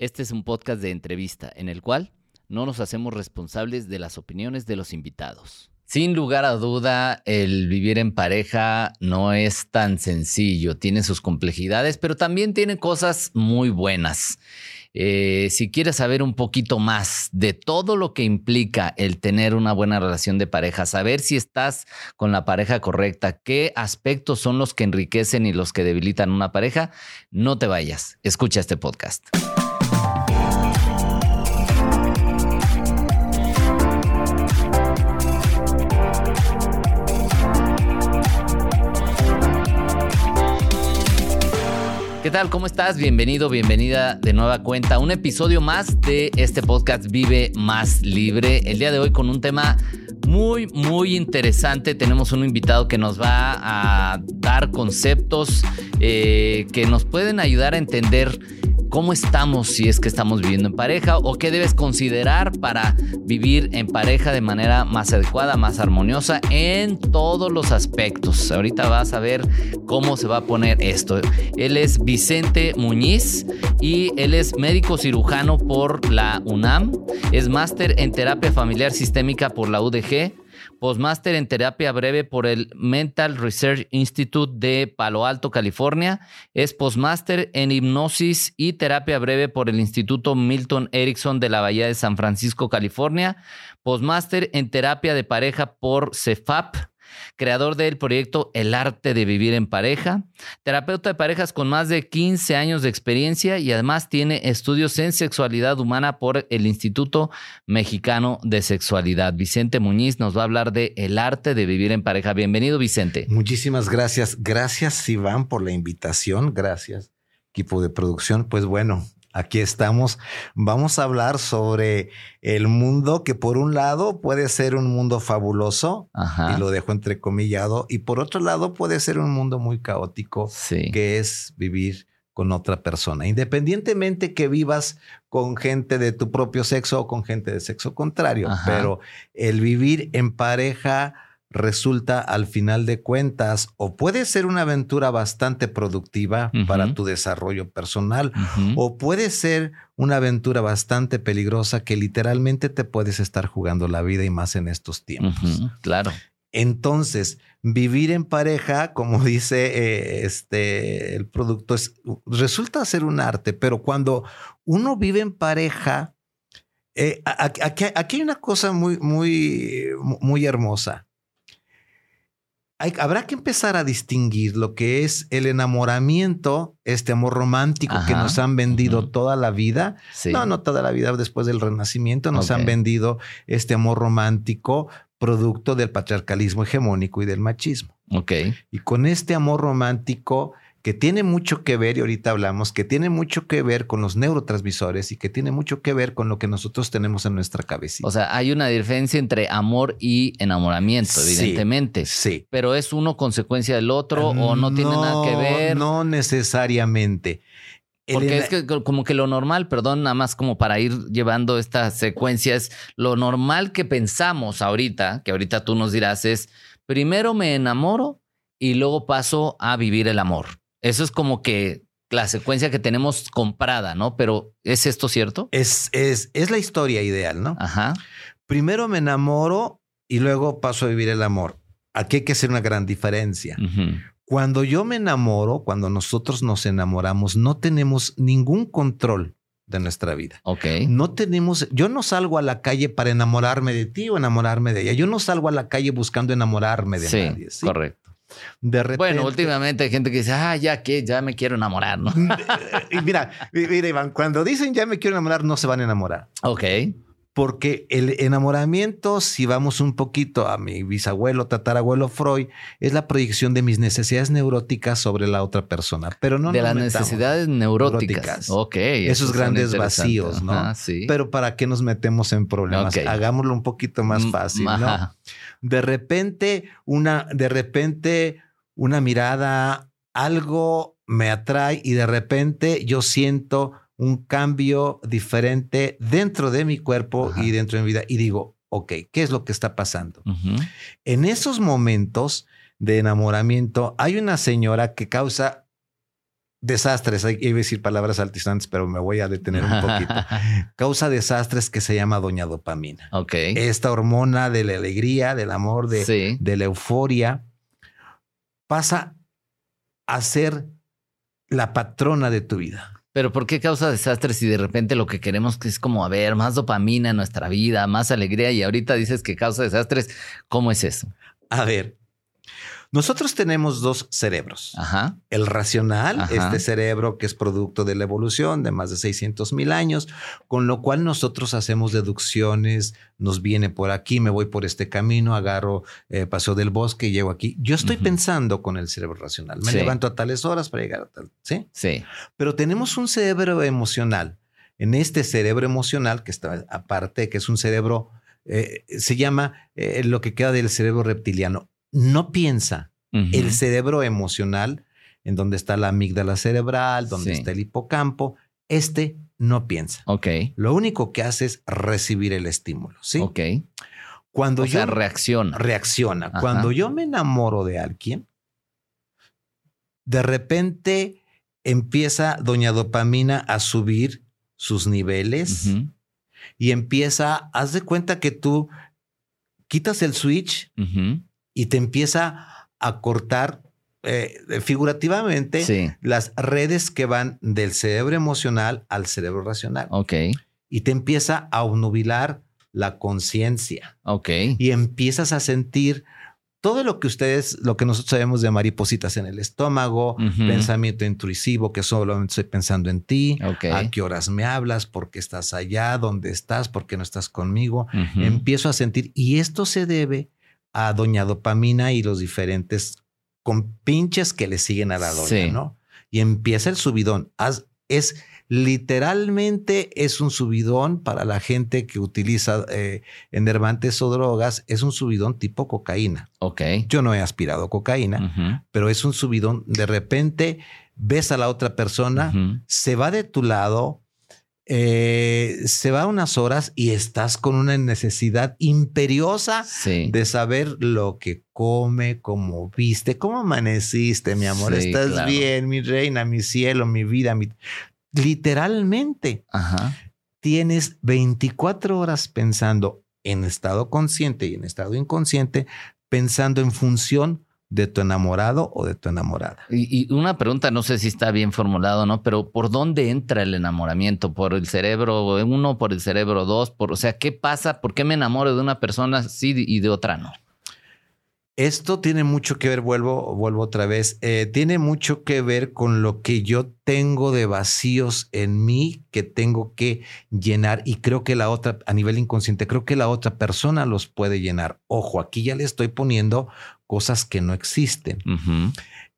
Este es un podcast de entrevista en el cual no nos hacemos responsables de las opiniones de los invitados. Sin lugar a duda, el vivir en pareja no es tan sencillo, tiene sus complejidades, pero también tiene cosas muy buenas. Eh, si quieres saber un poquito más de todo lo que implica el tener una buena relación de pareja, saber si estás con la pareja correcta, qué aspectos son los que enriquecen y los que debilitan una pareja, no te vayas, escucha este podcast. ¿Qué tal? ¿Cómo estás? Bienvenido, bienvenida de nueva cuenta. Un episodio más de este podcast Vive Más Libre. El día de hoy con un tema muy, muy interesante. Tenemos un invitado que nos va a dar conceptos eh, que nos pueden ayudar a entender cómo estamos si es que estamos viviendo en pareja o qué debes considerar para vivir en pareja de manera más adecuada, más armoniosa en todos los aspectos. Ahorita vas a ver cómo se va a poner esto. Él es Vicente Muñiz y él es médico cirujano por la UNAM, es máster en terapia familiar sistémica por la UDG postmáster en terapia breve por el Mental Research Institute de Palo Alto, California. Es postmáster en hipnosis y terapia breve por el Instituto Milton Erickson de la Bahía de San Francisco, California. Postmáster en terapia de pareja por CEFAP creador del proyecto El arte de vivir en pareja, terapeuta de parejas con más de 15 años de experiencia y además tiene estudios en sexualidad humana por el Instituto Mexicano de Sexualidad. Vicente Muñiz nos va a hablar de El arte de vivir en pareja. Bienvenido, Vicente. Muchísimas gracias. Gracias, Iván, por la invitación. Gracias, equipo de producción. Pues bueno, Aquí estamos. Vamos a hablar sobre el mundo que por un lado puede ser un mundo fabuloso, y lo dejo entrecomillado, y por otro lado puede ser un mundo muy caótico, que es vivir con otra persona, independientemente que vivas con gente de tu propio sexo o con gente de sexo contrario, pero el vivir en pareja resulta al final de cuentas o puede ser una aventura bastante productiva para tu desarrollo personal o puede ser una aventura bastante peligrosa que literalmente te puedes estar jugando la vida y más en estos tiempos. Claro. Entonces, vivir en pareja, como dice eh, este el producto, es, resulta ser un arte, pero cuando uno vive en pareja, eh, aquí, aquí, hay una cosa muy, muy, muy hermosa habrá que empezar a distinguir lo que es el enamoramiento, este amor romántico que nos han vendido toda la vida. No, no toda la vida después del renacimiento, nos han vendido este amor romántico producto del patriarcalismo hegemónico y del machismo. Ok. Y con este amor romántico que tiene mucho que ver, y ahorita hablamos, que tiene mucho que ver con los neurotransmisores y que tiene mucho que ver con lo que nosotros tenemos en nuestra cabecita. O sea, hay una diferencia entre amor y enamoramiento, evidentemente. Sí. Pero es uno consecuencia del otro o no, tiene nada que ver. No necesariamente. Porque es que como que lo normal, perdón, nada más como para ir llevando esta secuencia, es lo normal que pensamos ahorita, que ahorita tú nos dirás, es primero me enamoro y luego paso a vivir el amor. Eso es como que la secuencia que tenemos comprada, ¿no? Pero ¿es esto cierto? Es, es, es la historia ideal, ¿no? Ajá. Primero me enamoro y luego paso a vivir el amor. Aquí hay que hacer una gran diferencia. Cuando yo me enamoro, cuando nosotros nos enamoramos, no tenemos ningún control de nuestra vida. Ok. No tenemos, yo no salgo a la calle para enamorarme de ti o enamorarme de ella. Yo no salgo a la calle buscando enamorarme de nadie. ¿sí? Correcto. Bueno, últimamente hay gente que dice, ah, ya que, ya me quiero enamorar, ¿no? y mira, mira, Iván, cuando dicen ya me quiero enamorar, no se van a enamorar. Ok. Porque el enamoramiento, si vamos un poquito a mi bisabuelo, tatarabuelo Freud, es la proyección de mis necesidades neuróticas sobre la otra persona. Pero no de las necesidades neuróticas. Ok. Esos grandes vacíos, ¿no? sí. Pero ¿para qué nos metemos en problemas? Hagámoslo un poquito más mm, fácil, ¿no? De repente, una, de repente, una mirada, algo me atrae y de repente yo siento un cambio diferente dentro de mi cuerpo y dentro de mi vida y digo, ok, ¿qué es lo que está pasando? En esos momentos de enamoramiento hay una señora que causa desastres, hay que decir palabras altisonantes, pero me voy a detener un poquito. Causa desastres que se llama doña dopamina. Ok. Esta hormona de la alegría, del amor, de, Sí. de la euforia, pasa a ser la patrona de tu vida. Pero ¿por qué causa desastres si de repente lo que queremos que es como, a ver, más dopamina en nuestra vida, más alegría y ahorita dices que causa desastres? ¿Cómo es eso? A ver, nosotros tenemos dos cerebros. Ajá. El racional, Ajá. este cerebro que es producto de la evolución de más de 600 mil años, con lo cual nosotros hacemos deducciones, nos viene por aquí, me voy por este camino, agarro eh, paseo del bosque y llego aquí. Yo estoy pensando con el cerebro racional. Me Sí. levanto a tales horas para llegar a tal, ¿sí? Sí. Pero tenemos un cerebro emocional. En este cerebro emocional, que está aparte, que es un cerebro, eh, se llama eh, lo que queda del cerebro reptiliano. No piensa. El cerebro emocional, en donde está la amígdala cerebral, donde Sí. está el hipocampo, este no piensa. Ok. Lo único que hace es recibir el estímulo. ¿sí? Ok. Cuando O yo sea, reacciona. reacciona, Ajá. cuando yo me enamoro de alguien, de repente empieza doña dopamina a subir sus niveles y empieza, haz de cuenta que tú quitas el switch. Y te empieza a cortar eh, figurativamente Sí. las redes que van del cerebro emocional al cerebro racional Ok. y te empieza a obnubilar la conciencia Ok. y empiezas a sentir todo lo que ustedes, lo que nosotros sabemos de maripositas en el estómago, pensamiento intrusivo, que solamente estoy pensando en ti, a qué horas me hablas, por qué estás allá, dónde estás, por qué no estás conmigo. Empiezo a sentir, y esto se debe a doña dopamina y los diferentes compinches que le siguen a la doña, Sí. ¿no? Y empieza el subidón. Es literalmente es un subidón para la gente que utiliza eh, enervantes o drogas, es un subidón tipo cocaína. Ok. Yo no he aspirado cocaína, pero es un subidón. De repente ves a la otra persona, se va de tu lado, eh, se va unas horas y estás con una necesidad imperiosa Sí. de saber lo que come, cómo viste, cómo amaneciste, mi amor. Sí, Estás claro. bien, mi reina, mi cielo, mi vida, mi... Literalmente Ajá. tienes 24 horas pensando en estado consciente y en estado inconsciente, pensando en función de tu enamorado o de tu enamorada. Y, y una pregunta, no sé si está bien formulado o no, pero ¿por dónde entra el enamoramiento? ¿Por el cerebro uno, por el cerebro dos? Por, o sea, ¿qué pasa? ¿Por qué me enamoro de una persona sí y de otra no? Esto tiene mucho que ver, vuelvo, vuelvo otra vez, eh, tiene mucho que ver con lo que yo tengo de vacíos en mí que tengo que llenar y creo que la otra, a nivel inconsciente, creo que la otra persona los puede llenar. Ojo, aquí ya le estoy poniendo cosas que no existen.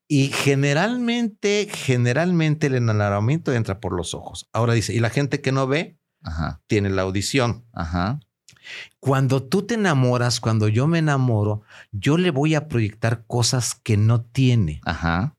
Y generalmente, generalmente el enamoramiento entra por los ojos. Ahora dice, y la gente que no ve, Ajá. tiene la audición. Ajá. Cuando tú te enamoras, cuando yo me enamoro, yo le voy a proyectar cosas que no tiene. Ajá.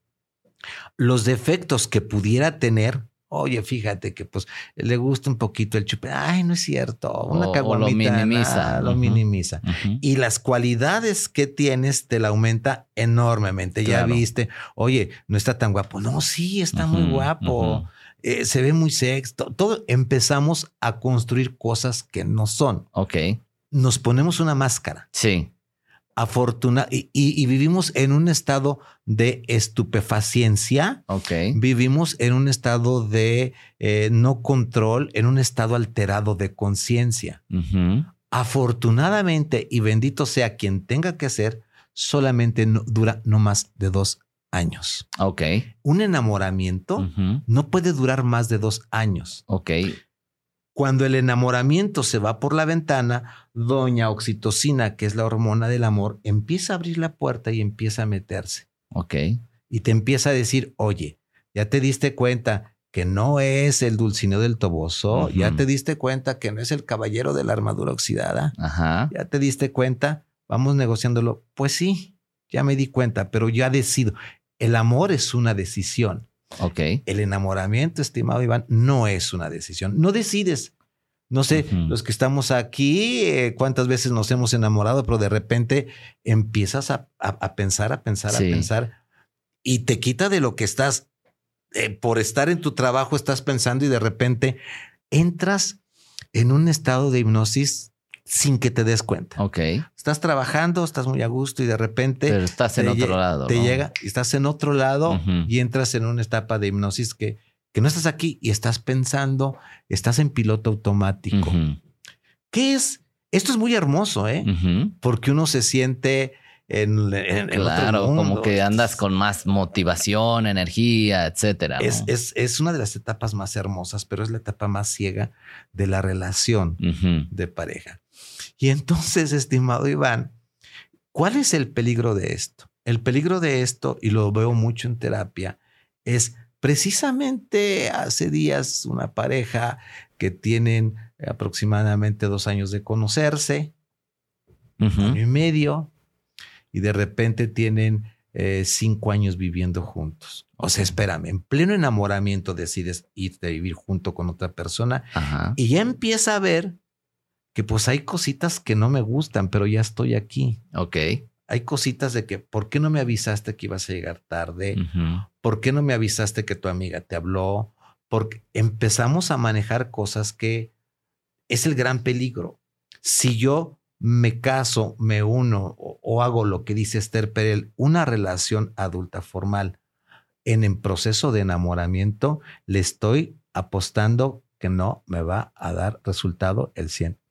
Los defectos que pudiera tener. Oye, fíjate que pues le gusta un poquito el chupe. Ay, no es cierto. Una O- lo minimiza. lo minimiza. Y las cualidades que tienes te la aumenta enormemente. Ya viste, oye, no está tan guapo. No, sí, está muy guapo. Eh, se ve muy sexy. To- Todo empezamos a construir cosas que no son. Ok. Nos ponemos una máscara. Sí. Afortuna y, y- y vivimos en un estado de estupefaciencia. Ok. Vivimos en un estado de eh, no control, en un estado alterado de conciencia. Afortunadamente, y bendito sea quien tenga que ser, solamente no- dura no más de dos años. Ok. Un enamoramiento no puede durar más de dos años. Ok. Cuando el enamoramiento se va por la ventana, doña oxitocina, que es la hormona del amor, empieza a abrir la puerta y empieza a meterse. Ok. Y te empieza a decir, oye, ya te diste cuenta que no es el dulcineo del toboso, ya te diste cuenta que no es el caballero de la armadura oxidada, Ajá. ya te diste cuenta, vamos negociándolo. Pues sí, ya me di cuenta, pero ya decido. El amor es una decisión. Ok. El enamoramiento, estimado Iván, no es una decisión. No decides. No sé, los que estamos aquí, eh, cuántas veces nos hemos enamorado, pero de repente empiezas a, a- a pensar, a pensar, Sí. a pensar y te quita de lo que estás eh, por estar en tu trabajo estás pensando y de repente entras en un estado de hipnosis sin que te des cuenta. Ok. Estás trabajando, estás muy a gusto y de repente Pero estás en otro lado. te ¿no? llega, estás en otro lado y entras en una etapa de hipnosis que, que no estás aquí y estás pensando, estás en piloto automático. ¿Qué es? Esto es muy hermoso, ¿eh? Porque uno se siente en, en- Claro, como que andas con más motivación, energía, etcétera. ¿no? Es, es, es una de las etapas más hermosas, pero es la etapa más ciega de la relación de pareja. Y entonces, estimado Iván, ¿cuál es el peligro de esto? El peligro de esto, y lo veo mucho en terapia, es precisamente hace días una pareja que tienen aproximadamente dos años de conocerse, año y medio, y de repente tienen eh, cinco años viviendo juntos. O sea, espérame, en pleno enamoramiento decides irte a vivir junto con otra persona Ajá. y ya empieza a ver que pues hay cositas que no me gustan, pero ya estoy aquí. Ok. Hay cositas de que, ¿por qué no me avisaste que ibas a llegar tarde? ¿Por qué no me avisaste que tu amiga te habló? Porque empezamos a manejar cosas que es el gran peligro. Si yo me caso, me uno o, o hago lo que dice Esther Perel, una relación adulta formal en el proceso de enamoramiento, le estoy apostando que no me va a dar resultado el 100%.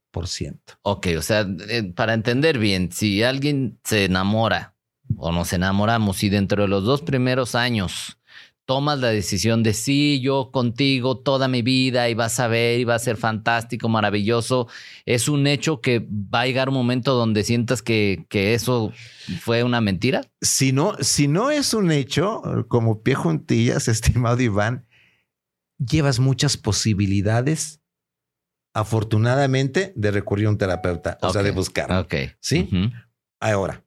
Ok, o sea, eh, para entender bien, si alguien se enamora o nos enamoramos y dentro de los dos primeros años tomas la decisión de sí, yo contigo toda mi vida y vas a ver y va a ser fantástico, maravilloso, es un hecho que va a llegar un momento donde sientas que, que eso fue una mentira. Si no, si no es un hecho, como pie juntillas, estimado Iván, llevas muchas posibilidades, afortunadamente, de recurrir a un terapeuta, o sea, de buscar. Ok. ¿Sí? Ahora,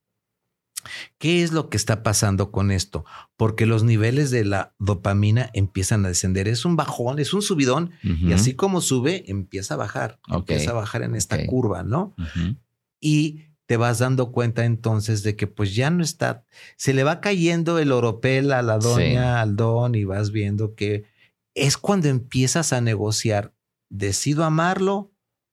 ¿qué es lo que está pasando con esto? Porque los niveles de la dopamina empiezan a descender. Es un bajón, es un subidón, y así como sube, empieza a bajar, Ok. empieza a bajar en esta curva, ¿no? Y te vas dando cuenta entonces de que pues ya no está, se le va cayendo el oropel a la doña, al don y vas viendo que es cuando empiezas a negociar, ¿decido amarlo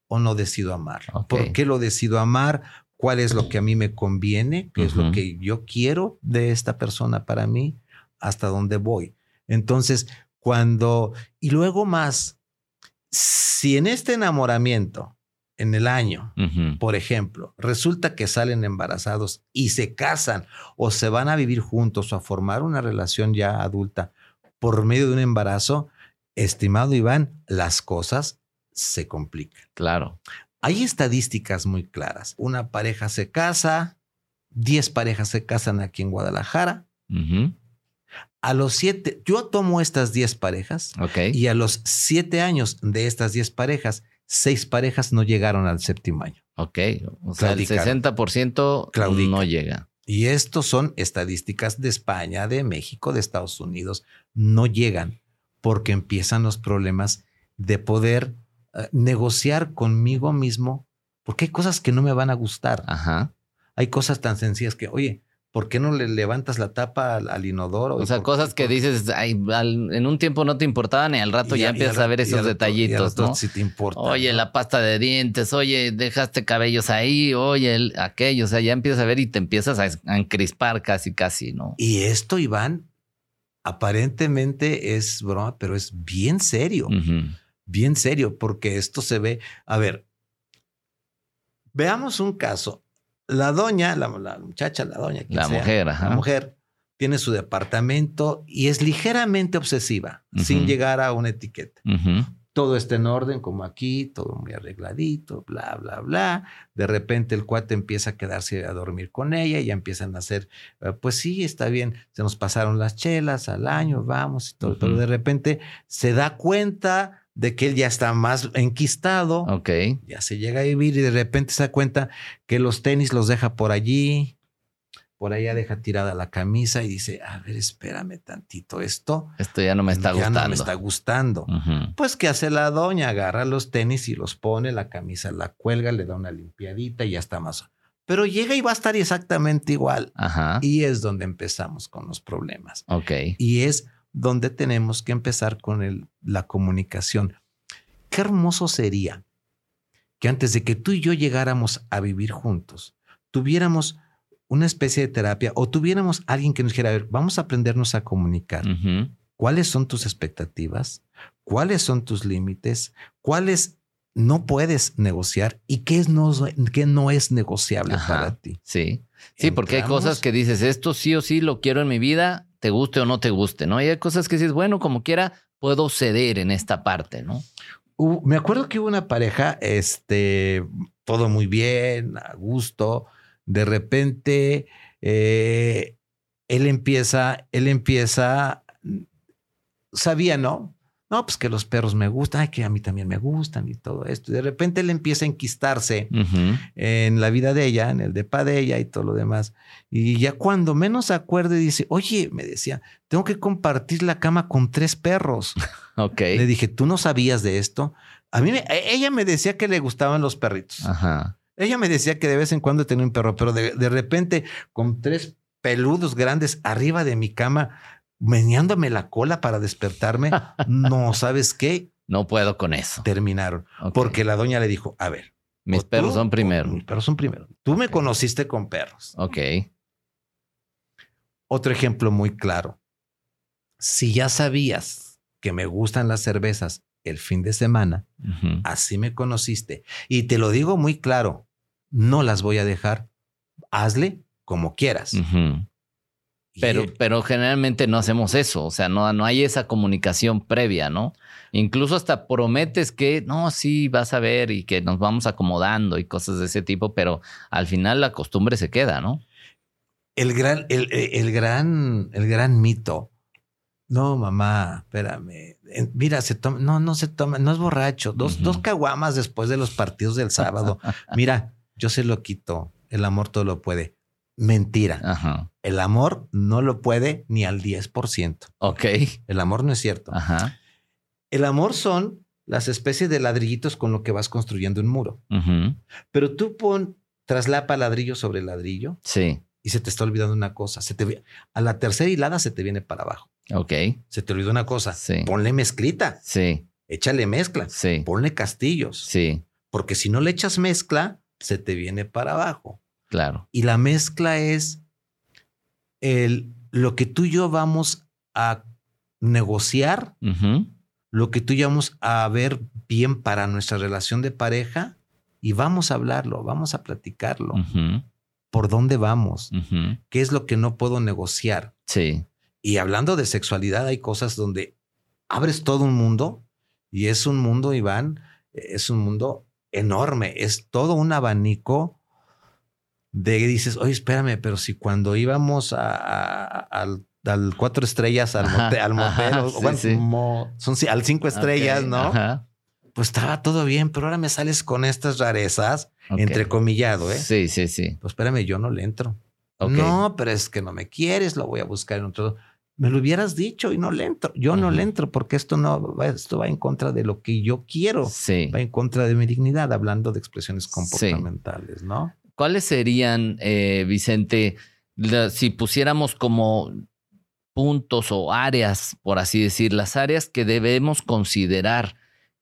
o no decido amarlo? Ok. ¿Por qué lo decido amar? ¿Cuál es lo que a mí me conviene? ¿Qué es lo que yo quiero de esta persona para mí? ¿Hasta dónde voy? Entonces, cuando, y luego más, si en este enamoramiento, en el año, por ejemplo, resulta que salen embarazados y se casan o se van a vivir juntos o a formar una relación ya adulta por medio de un embarazo, estimado Iván, las cosas se complican. Claro. Hay estadísticas muy claras. Una pareja se casa, 10 parejas se casan aquí en Guadalajara. A los siete, yo tomo estas 10 parejas y a los siete años de estas 10 parejas, seis parejas no llegaron al séptimo año. Ok. O sea, el Claudicaron. 60% Claudican. no llega. Y estos son estadísticas de España, de México, de Estados Unidos. No llegan porque empiezan los problemas de poder eh, negociar conmigo mismo, porque hay cosas que no me van a gustar. Ajá. Hay cosas tan sencillas que, oye, ¿por qué no le levantas la tapa al, al inodoro? O sea, cosas que dices, "Ay, al- en un tiempo no te importaban y al rato y ya empiezas a ver esos rato- detallitos, ¿no? Si te importa. Oye, ¿no? la pasta de dientes, oye, dejaste cabellos ahí, oye, el- aquello, o sea, ya empiezas a ver y te empiezas a, a encrispar casi, casi, ¿no? Y esto, Iván, aparentemente es broma, pero es bien serio. Ujú. bien serio, porque esto se ve. A ver, veamos un caso. La doña, la, la muchacha, la doña, La sea, mujer, ajá. la mujer tiene su departamento y es ligeramente obsesiva, sin Ujú. llegar a una etiqueta. Ujú. Todo está en orden, como aquí, todo muy arregladito, bla, bla, bla. De repente el cuate empieza a quedarse a dormir con ella y ya empiezan a hacer, eh, pues sí, está bien, se nos pasaron las chelas al año, vamos y todo, pero de repente se da cuenta de que él ya está más enquistado, Ok. ya se llega a vivir y de repente se da cuenta que los tenis los deja por allí, por allá deja tirada la camisa y dice, a ver, espérame tantito, esto Esto ya no me está ya gustando. no me está gustando. Pues, ¿qué hace la doña? Agarra los tenis y los pone, la camisa la cuelga, le da una limpiadita y ya está más. Pero llega y va a estar exactamente igual. Ajá. Y es donde empezamos con los problemas. Ok. Y es donde tenemos que empezar con el, la comunicación. Qué hermoso sería que antes de que tú y yo llegáramos a vivir juntos, tuviéramos una especie de terapia o tuviéramos alguien que nos dijera, a ver, vamos a aprendernos a comunicar. ¿Cuáles son tus expectativas? ¿Cuáles son tus límites? ¿Cuáles no puedes negociar y qué, es no, qué no es negociable para ti? Sí, sí, porque hay cosas que dices, esto sí o sí lo quiero en mi vida, te guste o no te guste, ¿no? Y hay cosas que dices, bueno, como quiera, puedo ceder en esta parte, ¿no? me acuerdo que hubo una pareja, este, todo muy bien, a gusto, de repente eh, él empieza, él empieza, sabía, ¿no? No, pues que los perros me gustan, que a mí también me gustan y todo esto. Y de repente él empieza a enquistarse en la vida de ella, en el depa de ella y todo lo demás. Y ya cuando menos acuerde dice, oye, me decía, tengo que compartir la cama con tres perros. ok. Le dije, ¿tú no sabías de esto? A mí, e, ella me decía que le gustaban los perritos. Ajá. Ella me decía que de vez en cuando tenía un perro, pero de, repente con tres peludos grandes arriba de mi cama, meneándome la cola para despertarme, no sabes qué. No puedo con eso. Terminaron. Porque la doña le dijo, a ver. Mis perros son primero. Mis perros son primero. Tú me conociste con perros. Ok. Otro ejemplo muy claro. Si ya sabías que me gustan las cervezas el fin de semana, así me conociste. Y te lo digo muy claro, no las voy a dejar. Hazle como quieras. Pero, pero generalmente no hacemos eso, o sea, no, no hay esa comunicación previa, ¿no? Incluso hasta prometes que, no, sí, vas a ver y que nos vamos acomodando y cosas de ese tipo, pero al final la costumbre se queda, ¿no? El gran, el, el gran, el gran mito no, mamá, espérame. Mira, se toma, no, no se toma, no es borracho. Dos, dos caguamas después de los partidos del sábado. Mira, yo se lo quito. El amor todo lo puede. Mentira. El amor no lo puede ni al 10%. Ok. El amor no es cierto. Ajá. El amor son las especies de ladrillitos con lo que vas construyendo un muro. Pero tú pon, traslapa ladrillo sobre ladrillo. Sí. Y se te está olvidando una cosa. Se te, a la tercera hilada se te viene para abajo. Ok. Se te olvidó una cosa. Sí. Ponle mezclita. Sí. Échale mezcla. Sí. Ponle castillos. Sí. Porque si no le echas mezcla, se te viene para abajo. Claro. Y la mezcla es el, lo que tú y yo vamos a negociar, lo que tú y yo vamos a ver bien para nuestra relación de pareja y vamos a hablarlo, vamos a platicarlo. ¿Por dónde vamos? ¿Qué es lo que no puedo negociar? Sí. Y hablando de sexualidad, hay cosas donde abres todo un mundo y es un mundo, Iván, es un mundo enorme, es todo un abanico de dices, oye, espérame, pero si cuando íbamos al, cuatro estrellas, al, motel, al son al cinco estrellas, ¿no? Pues estaba todo bien, pero ahora me sales con estas rarezas, entrecomillado, ¿eh? Sí, sí, sí. Pues espérame, yo no le entro. No, pero es que no me quieres, lo voy a buscar en otro me lo hubieras dicho y no le entro. Yo no le entro porque esto no esto va en contra de lo que yo quiero. Sí. Va en contra de mi dignidad, hablando de expresiones comportamentales, ¿no? ¿Cuáles serían, eh, Vicente, si pusiéramos como puntos o áreas, por así decir, las áreas que debemos considerar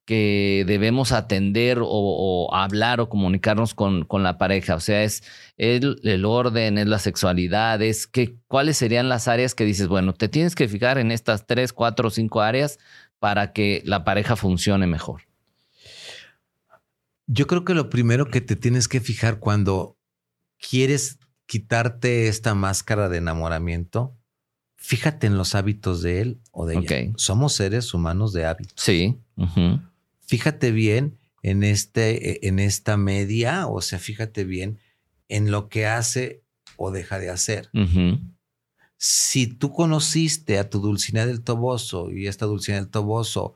que debemos atender o, hablar o comunicarnos con, con, la pareja? O sea, es el, el orden, es la sexualidad, es que, cuáles serían las áreas que dices, bueno, te tienes que fijar en estas tres, cuatro o cinco áreas para que la pareja funcione mejor. Yo creo que lo primero que te tienes que fijar cuando quieres quitarte esta máscara de enamoramiento, fíjate en los hábitos de él o de ella. Somos seres humanos de hábitos. Sí fíjate bien en, este, en esta media, o sea, fíjate bien en lo que hace o deja de hacer. Si tú conociste a tu Dulcinea del Toboso y esta Dulcinea del Toboso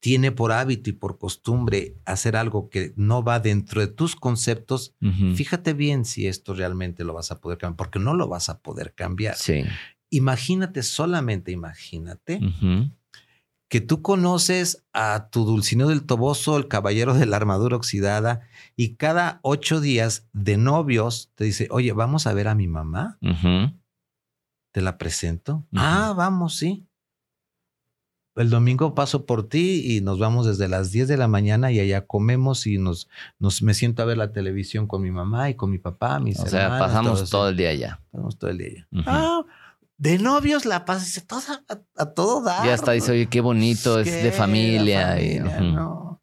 tiene por hábito y por costumbre hacer algo que no va dentro de tus conceptos, fíjate bien si esto realmente lo vas a poder cambiar, porque no lo vas a poder cambiar. Sí. Imagínate, solamente imagínate que tú conoces a tu Dulcineo del Toboso, el caballero de la armadura oxidada, y cada ocho días de novios te dice, oye, vamos a ver a mi mamá. Te la presento. Ah, vamos, sí. el domingo paso por ti y nos vamos desde las 10 de la mañana y allá comemos y nos, nos me siento a ver la televisión con mi mamá y con mi papá, mis O sea, hermanos, pasamos todo el día allá. pasamos todo el día allá. Ah, de novios la paz a, a, a todo dar. Ya está, dice, oye, qué bonito, es de familia. y, no.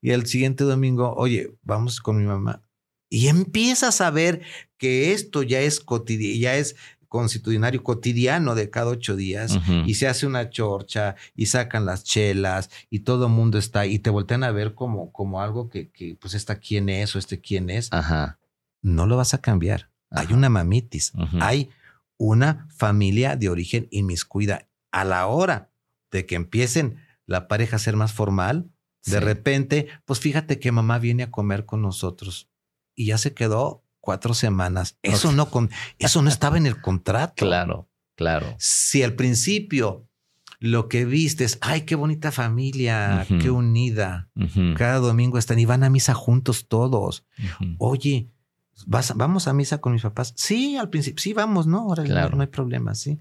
El siguiente domingo, oye, vamos con mi mamá. Y empiezas a ver que esto ya es cotidiano, ya es constitucionario cotidiano de cada ocho días. Y se hace una chorcha y sacan las chelas y todo el mundo está y te voltean a ver como, como algo que, que, pues esta quién es o este quién es. Ajá. No lo vas a cambiar. Hay una mamitis. Hay una familia de origen inmiscuida. A la hora de que empiecen la pareja a ser más formal, de repente, pues fíjate que mamá viene a comer con nosotros y ya se quedó cuatro semanas. Eso no con, eso no estaba en el contrato. Claro, claro. Si al principio lo que viste es, ay, qué bonita familia, qué unida. Cada domingo están y van a misa juntos todos. Oye, ¿vas, ¿vamos a misa con mis papás? Sí, al principio, sí, vamos, ¿no? Ahora Claro. no, hay problema, sí.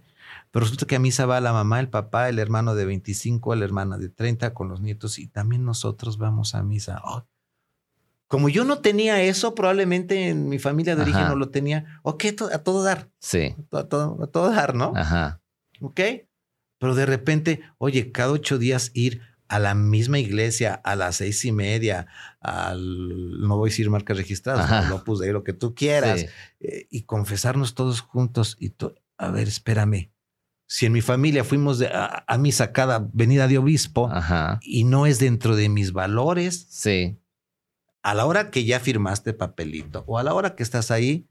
Pero resulta que a misa va la mamá, el papá, el hermano de 25, la hermana de 30 con los nietos y también nosotros vamos a misa. Oh, Como yo no tenía eso, probablemente en mi familia de origen no lo tenía. Ok, to- a todo dar, Sí. a todo, a todo dar, ¿no? Ajá. ¿Ok? Pero de repente, oye, cada ocho días ir a la misma iglesia a las seis y media, al, no voy a decir marcas registradas, Opus Dei, lo que tú quieras, Sí. eh, y confesarnos todos juntos. Y to- a ver, espérame. Si en mi familia fuimos de- a, a misa cada venida de obispo Ajá. y no es dentro de mis valores, Sí. a la hora que ya firmaste papelito o a la hora que estás ahí,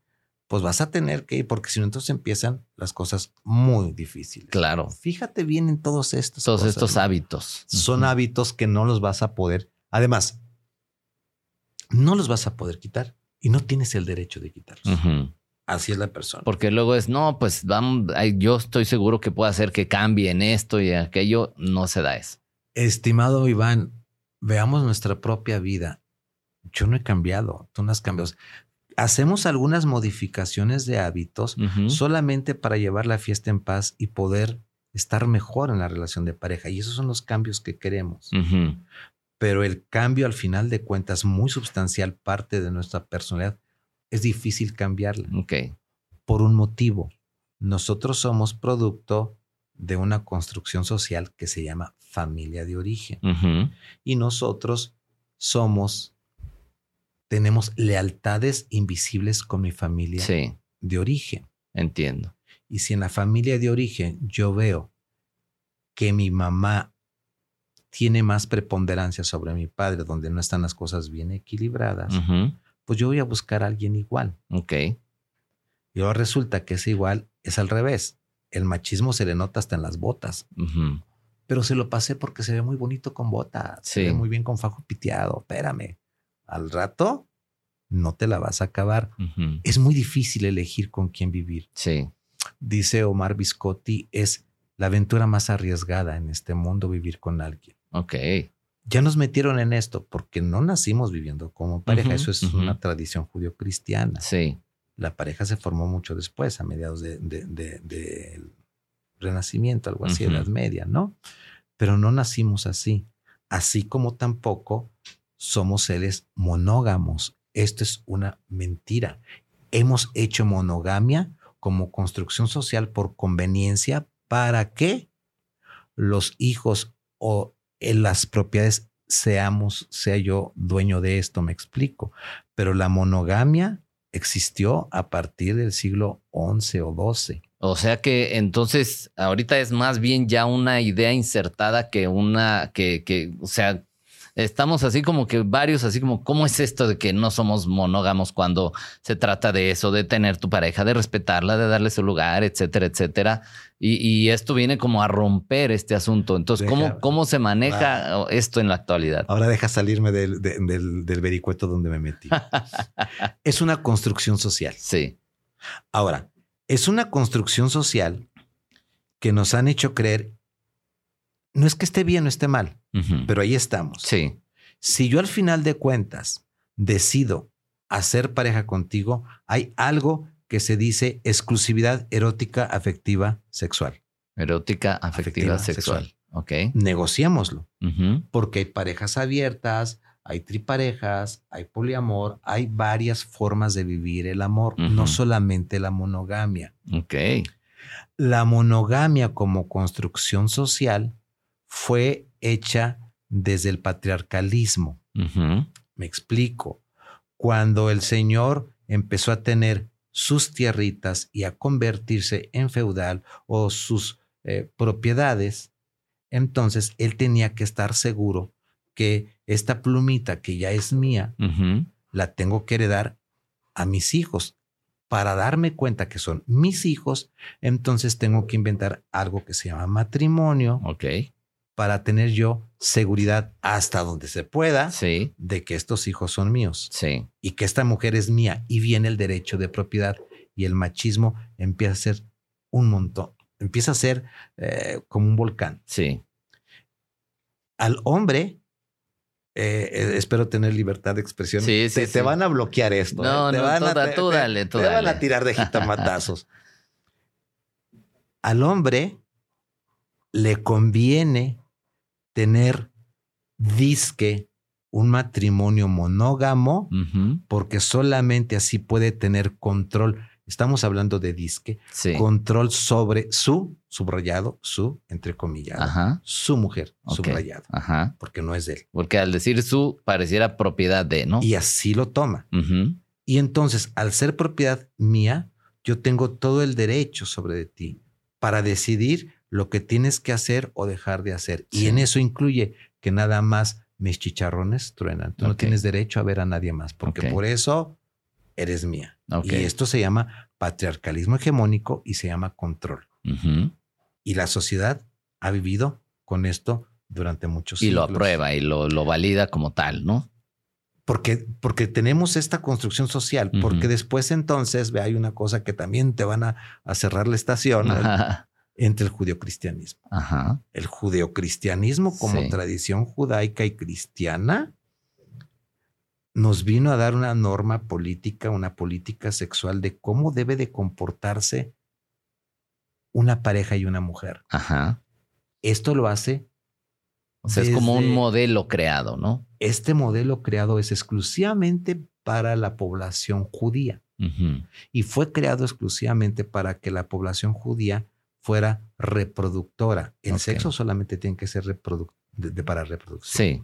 pues vas a tener que ir, porque si no, entonces empiezan las cosas muy difíciles. Claro. Fíjate bien en todos estos. Todos cosas, estos ¿no? hábitos. Son hábitos que no los vas a poder. Además, no los vas a poder quitar y no tienes el derecho de quitarlos. Así es la persona. Porque luego es, no, pues vamos, yo estoy seguro que puedo hacer que cambie en esto y aquello. No se da eso. Estimado Iván, veamos nuestra propia vida. Yo no he cambiado, tú no has cambiado. Hacemos algunas modificaciones de hábitos solamente para llevar la fiesta en paz y poder estar mejor en la relación de pareja. Y esos son los cambios que queremos. Pero el cambio al final de cuentas, muy sustancial, parte de nuestra personalidad, es difícil cambiarla por un motivo. Nosotros somos producto de una construcción social que se llama familia de origen. Y nosotros somos, tenemos lealtades invisibles con mi familia Sí, de origen. entiendo. Y si en la familia de origen yo veo que mi mamá tiene más preponderancia sobre mi padre, donde no están las cosas bien equilibradas, pues yo voy a buscar a alguien igual. Ok. Y ahora resulta que ese igual es al revés. El machismo se le nota hasta en las botas, pero se lo pasé porque se ve muy bonito con botas, se ve muy bien con fajo piteado. Espérame, al rato no te la vas a acabar. Es muy difícil elegir con quién vivir. Sí. Dice Omar Viscotti, es la aventura más arriesgada en este mundo vivir con alguien. Ok. Ya nos metieron en esto porque no nacimos viviendo como pareja. Eso es una tradición judío-cristiana. Sí. La pareja se formó mucho después, a mediados del de, de- Renacimiento, algo así. Edad Media, ¿no? Pero no nacimos así. Así como tampoco somos seres monógamos. Esto es una mentira. Hemos hecho monogamia como construcción social por conveniencia para que los hijos o en las propiedades seamos, sea yo dueño de esto, me explico. Pero la monogamia existió a partir del siglo XI o XII. O sea que entonces ahorita es más bien ya una idea insertada que una que, que, o sea, estamos así como que varios, así como, ¿cómo es esto de que no somos monógamos cuando se trata de eso, de tener tu pareja, de respetarla, de darle su lugar, etcétera, etcétera? Y, y esto viene como a romper este asunto. Entonces, ¿cómo, Deja- cómo se maneja esto en la actualidad? Ahora deja salirme del, de- del, del vericueto donde me metí. es una construcción social. Sí, Ahora, es una construcción social que nos han hecho creer, no es que esté bien o esté mal, pero ahí estamos. sí, Si yo al final de cuentas decido hacer pareja contigo, hay algo que se dice exclusividad erótica, afectiva, sexual. erótica, afectiva, Afectiva, sexual. Ok. Negociémoslo, porque hay parejas abiertas, hay triparejas, hay poliamor, hay varias formas de vivir el amor, no solamente la monogamia. Ok. La monogamia como construcción social fue hecha desde el patriarcalismo. Me explico. Cuando el señor empezó a tener sus tierritas y a convertirse en feudal o sus eh, propiedades, entonces él tenía que estar seguro que esta plumita que ya es mía, la tengo que heredar a mis hijos. Para darme cuenta que son mis hijos, entonces tengo que inventar algo que se llama matrimonio Ok. Para tener yo seguridad hasta donde se pueda Sí. de que estos hijos son míos Sí. y que esta mujer es mía y viene el derecho de propiedad y el machismo empieza a ser un montón, empieza a ser eh, como un volcán. Sí. Al hombre, eh, eh, espero tener libertad de expresión. Sí, te, van a bloquear esto. No, ¿eh? Te no, van a, tú te- dale, te van a tirar de jitamatazos. Al hombre le conviene tener disque un matrimonio monógamo porque solamente así puede tener control. Estamos hablando de disque, Sí. control sobre su, subrayado, su, entre comillas, su mujer, Ok. subrayado, Ajá. porque no es de él. Porque al decir su, pareciera propiedad de, ¿no? Y así lo toma. Y entonces, al ser propiedad mía, yo tengo todo el derecho sobre de ti para decidir lo que tienes que hacer o dejar de hacer. Y en eso incluye que nada más mis chicharrones truenan. Tú no tienes derecho a ver a nadie más, porque por eso eres mía. Y esto se llama patriarcalismo hegemónico y se llama control. Y la sociedad ha vivido con esto durante muchos Y lo aprueba y lo, lo valida como tal, ¿no? Porque, porque tenemos esta construcción social, porque después entonces ve, hay una cosa que también te van a, a cerrar la estación. entre el judeocristianismo. Ajá. El judeocristianismo como Sí. tradición judaica y cristiana nos vino a dar una norma política, una política sexual de cómo debe de comportarse una pareja y una mujer. Ajá. Esto lo hace, O sea, es como un modelo creado, ¿no? este modelo creado es exclusivamente para la población judía. Y fue creado exclusivamente para que la población judía fuera reproductora. El Ok. sexo solamente tiene que ser reproduc- de- de- para reproducción. Sí.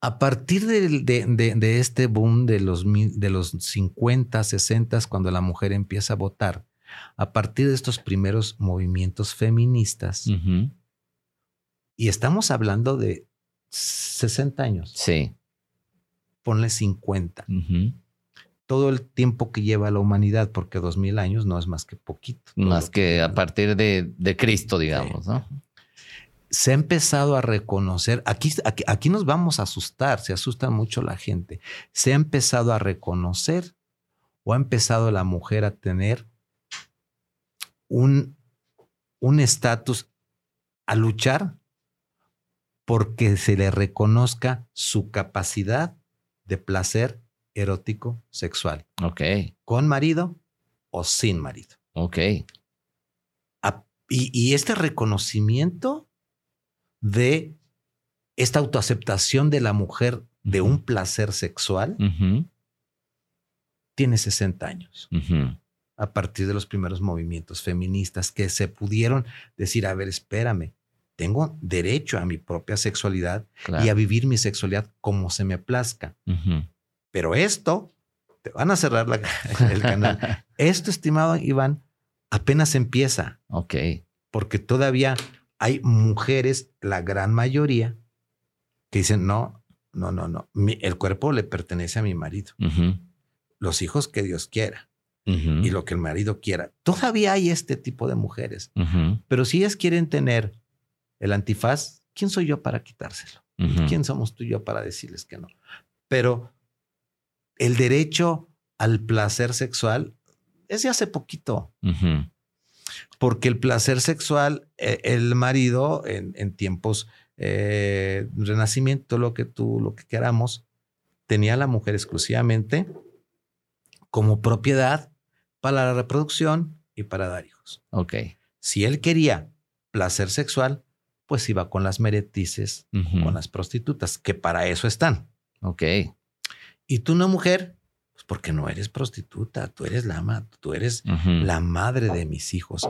A partir de, este boom de los, de los 50, 60, cuando la mujer empieza a votar, a partir de estos primeros movimientos feministas, y estamos hablando de 60 años, Sí. ponle 50, Ujú. Todo el tiempo que lleva la humanidad, porque 2000 años no es más que poquito. Más que a partir de, de Cristo, digamos, ¿no? se ha empezado a reconocer, aquí, aquí, aquí nos vamos a asustar, se asusta mucho la gente, se ha empezado a reconocer o ha empezado la mujer a tener un un estatus a luchar porque se le reconozca su capacidad de placer erótico sexual, Ok. con marido o sin marido. Ok. A- y, y este reconocimiento de esta autoaceptación de la mujer de un placer sexual tiene 60 años a partir de los primeros movimientos feministas que se pudieron decir, a ver, espérame, tengo derecho a mi propia sexualidad Claro. y a vivir mi sexualidad como se me plazca. Pero esto, te van a cerrar la- el canal. Esto, estimado Iván, apenas empieza. Ok. porque todavía hay mujeres, la gran mayoría, que dicen, no, no, no, no, mi- el cuerpo le pertenece a mi marido, los hijos que Dios quiera y lo que el marido quiera. Todavía hay este tipo de mujeres, pero si ellas quieren tener el antifaz, ¿quién soy yo para quitárselo? ¿Quién somos tú y yo para decirles que no? Pero el derecho al placer sexual es de hace poquito. Porque el placer sexual, eh, el marido en, en tiempos eh, renacimiento, lo que tú, lo que queramos, tenía a la mujer exclusivamente como propiedad para la reproducción y para dar hijos. Ok. Si él quería placer sexual, pues iba con las meretrices, Ujú. con las prostitutas, que para eso están. Ok. Y tú una mujer, pues porque no eres prostituta, tú eres la ama, tú eres la madre de mis hijos.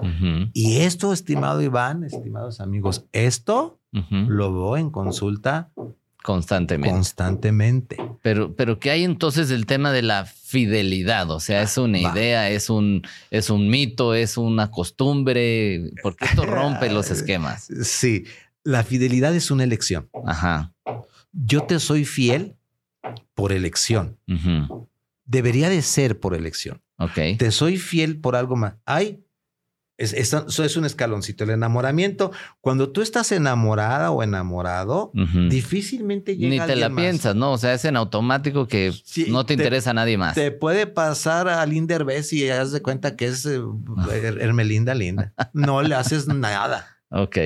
Y esto, estimado Iván, estimados amigos, esto lo veo en consulta Constantemente. constantemente. Pero, pero ¿qué hay entonces del tema de la fidelidad? O sea, es una Va. idea, es un, es un mito, es una costumbre, porque esto rompe los esquemas. Sí, la fidelidad es una elección. Ajá. Yo te soy fiel por elección. Debería de ser por elección. Ok. Te soy fiel por algo más. Hay, es, es- eso es un escaloncito. El enamoramiento, cuando tú estás enamorada o enamorado, Ujú. difícilmente llega Ni te la más. piensas, ¿no? O sea, es en automático que Sí, no te, te- interesa a nadie más. Te puede pasar a Linda Herbes y haz de cuenta que es eh, Her- Hermelinda Linda. No le haces nada. Ok.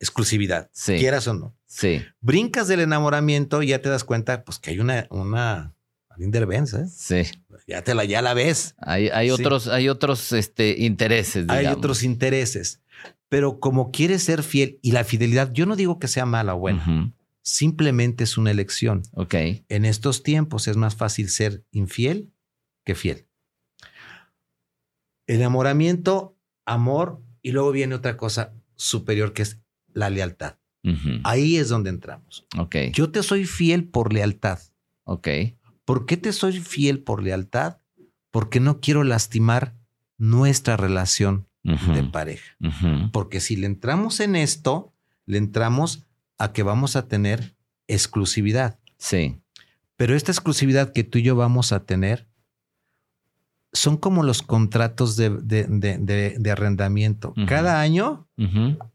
Exclusividad, Sí. quieras o no. Sí. Brincas del enamoramiento y ya te das cuenta pues que hay una, una Herbes, ¿eh? Sí. Ya te la, ya la ves. Hay, hay Sí. otros, hay otros este, intereses. Hay otros intereses. Pero como quieres ser fiel y la fidelidad, yo no digo que sea mala o buena, simplemente es una elección. Ok. En estos tiempos es más fácil ser infiel que fiel. Enamoramiento, amor y luego viene otra cosa superior que es la lealtad. Ahí es donde entramos. Ok. Yo te soy fiel por lealtad. Ok. ¿Por qué te soy fiel por lealtad? Porque no quiero lastimar nuestra relación de pareja. Porque si le entramos en esto, le entramos a que vamos a tener exclusividad. Sí. Pero esta exclusividad que tú y yo vamos a tener son como los contratos de, de- de- arrendamiento. Cada año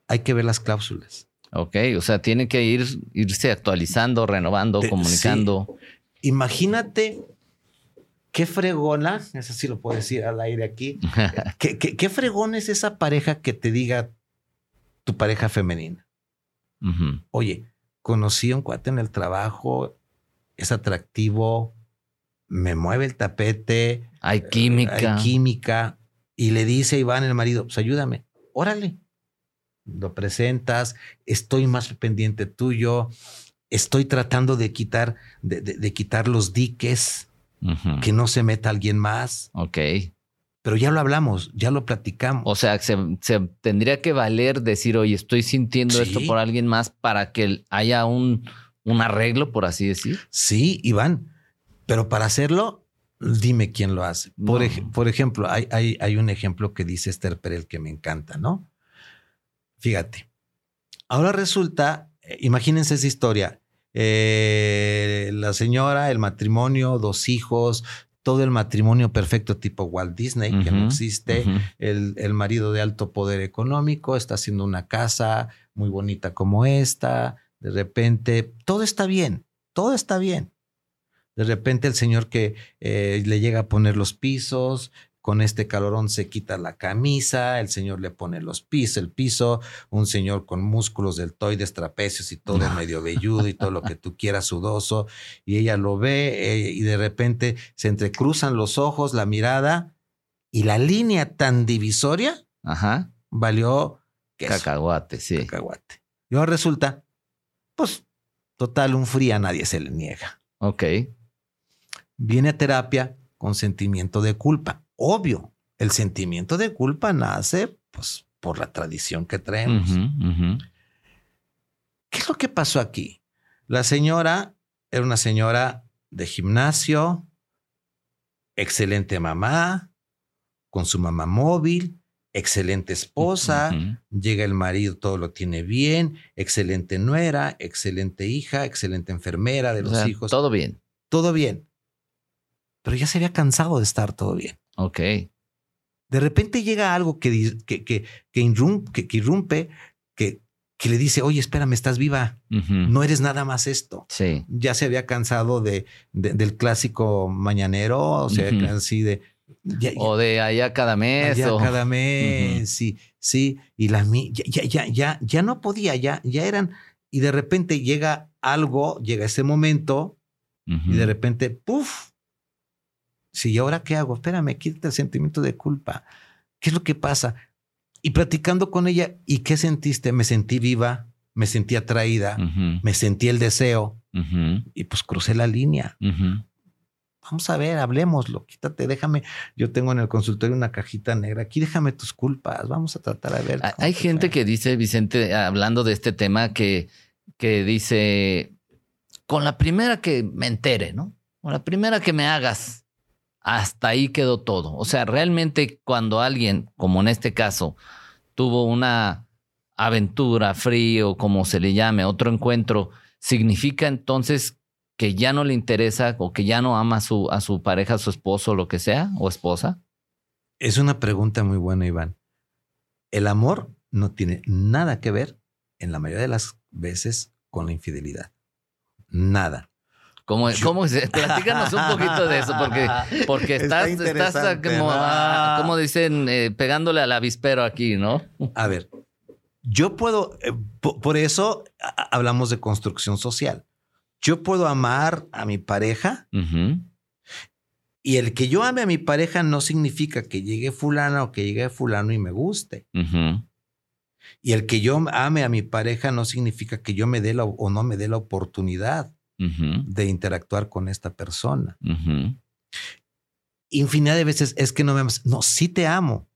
hay que ver las cláusulas. Ok. O sea, tiene que ir, irse actualizando, renovando, Te- comunicando. Imagínate qué fregona, eso sí lo puedo decir al aire aquí, qué, qué, qué fregona es esa pareja que te diga tu pareja femenina. Oye, conocí a un cuate en el trabajo, es atractivo, me mueve el tapete, Hay química. hay química, y le dice a Iván, el marido, pues ayúdame, órale. Lo presentas, estoy más pendiente tuyo, estoy tratando de quitar, de, de- de quitar los diques, que no se meta alguien más, Ok. pero ya lo hablamos, ya lo platicamos. O sea, se, se tendría que valer decir, oye, estoy sintiendo esto por alguien más para que haya un, un arreglo, por así decir. Sí, Iván, pero para hacerlo, dime quién lo hace. Por, No. ej- por ejemplo, hay, hay, hay un ejemplo que dice Esther Perel que me encanta, ¿no? Fíjate, ahora resulta, eh, imagínense esa historia, eh, la señora, el matrimonio, dos hijos, todo el matrimonio perfecto tipo Walt Disney, que no existe, el, el marido de alto poder económico está haciendo una casa muy bonita como esta, de repente todo está bien, todo está bien. De repente el señor que eh, le llega a poner los pisos, con este calorón se quita la camisa, el señor le pone los pisos, el piso, un señor con músculos deltoides, trapecios y todo medio velludo y todo lo que tú quieras sudoso, y ella lo ve eh, y de repente se entrecruzan los ojos, la mirada, y la línea tan divisoria Ajá. valió queso, Cacahuate, sí. cacahuate. Y ahora resulta, pues, total, un fría a nadie se le niega. Ok. Viene a terapia con sentimiento de culpa. Obvio, el sentimiento de culpa nace, pues, por la tradición que traemos. ¿Qué es lo que pasó aquí? La señora era una señora de gimnasio, excelente mamá, con su mamá móvil, excelente esposa, llega el marido, todo lo tiene bien, excelente nuera, excelente hija, excelente enfermera de O los sea, hijos, Todo bien. todo bien. Pero ya se había cansado de estar todo bien. Ok. De repente llega algo que, que, que, que, irrum- que- que irrumpe, que, que le dice, oye, espérame, estás viva, no eres nada más esto. Sí. Ya se había cansado de, de- del clásico mañanero, o sea, Ujú. así de... ya- ya- O de allá cada mes. allá o- cada mes, sí, sí, y la ya, ya, ya, ya, ya no podía, ya, ya eran, y de repente llega algo, llega ese momento, y de repente, ¡puf! Sí, ¿y ahora qué hago? Espérame, quita el sentimiento de culpa. ¿Qué es lo que pasa? Y platicando con ella, ¿y qué sentiste? Me sentí viva, me sentí atraída, me sentí el deseo y pues crucé la línea. Vamos a ver, hablemoslo, quítate, déjame. Yo tengo en el consultorio una cajita negra. Aquí déjame tus culpas. Vamos a tratar a ver. Hay- cómo Hay te gente que dice, Vicente, hablando de este tema, que, que dice, con la primera que me entere, ¿no? Con la primera que me hagas, hasta ahí quedó todo. O sea, realmente cuando alguien, como en este caso, tuvo una aventura, frío, como se le llame, otro encuentro, significa entonces que ya no le interesa o que ya no ama a su, a su pareja, a su esposo, lo que sea, o esposa. Es una pregunta muy buena, Iván. El amor no tiene nada que ver, en la mayoría de las veces, con la infidelidad. Nada. ¿Cómo, Yo- cómo es? Platícanos un poquito de eso, porque, porque Está estás, estás como, ah, dicen, eh, pegándole al avispero aquí, ¿no? A ver, yo puedo, eh, po- por eso hablamos de construcción social. Yo puedo amar a mi pareja y el que yo ame a mi pareja no significa que llegue fulana o que llegue fulano y me guste. Y el que yo ame a mi pareja no significa que yo me dé la, o no me dé la oportunidad de interactuar con esta persona. Infinidad de veces es que no me amas. No, sí te amo.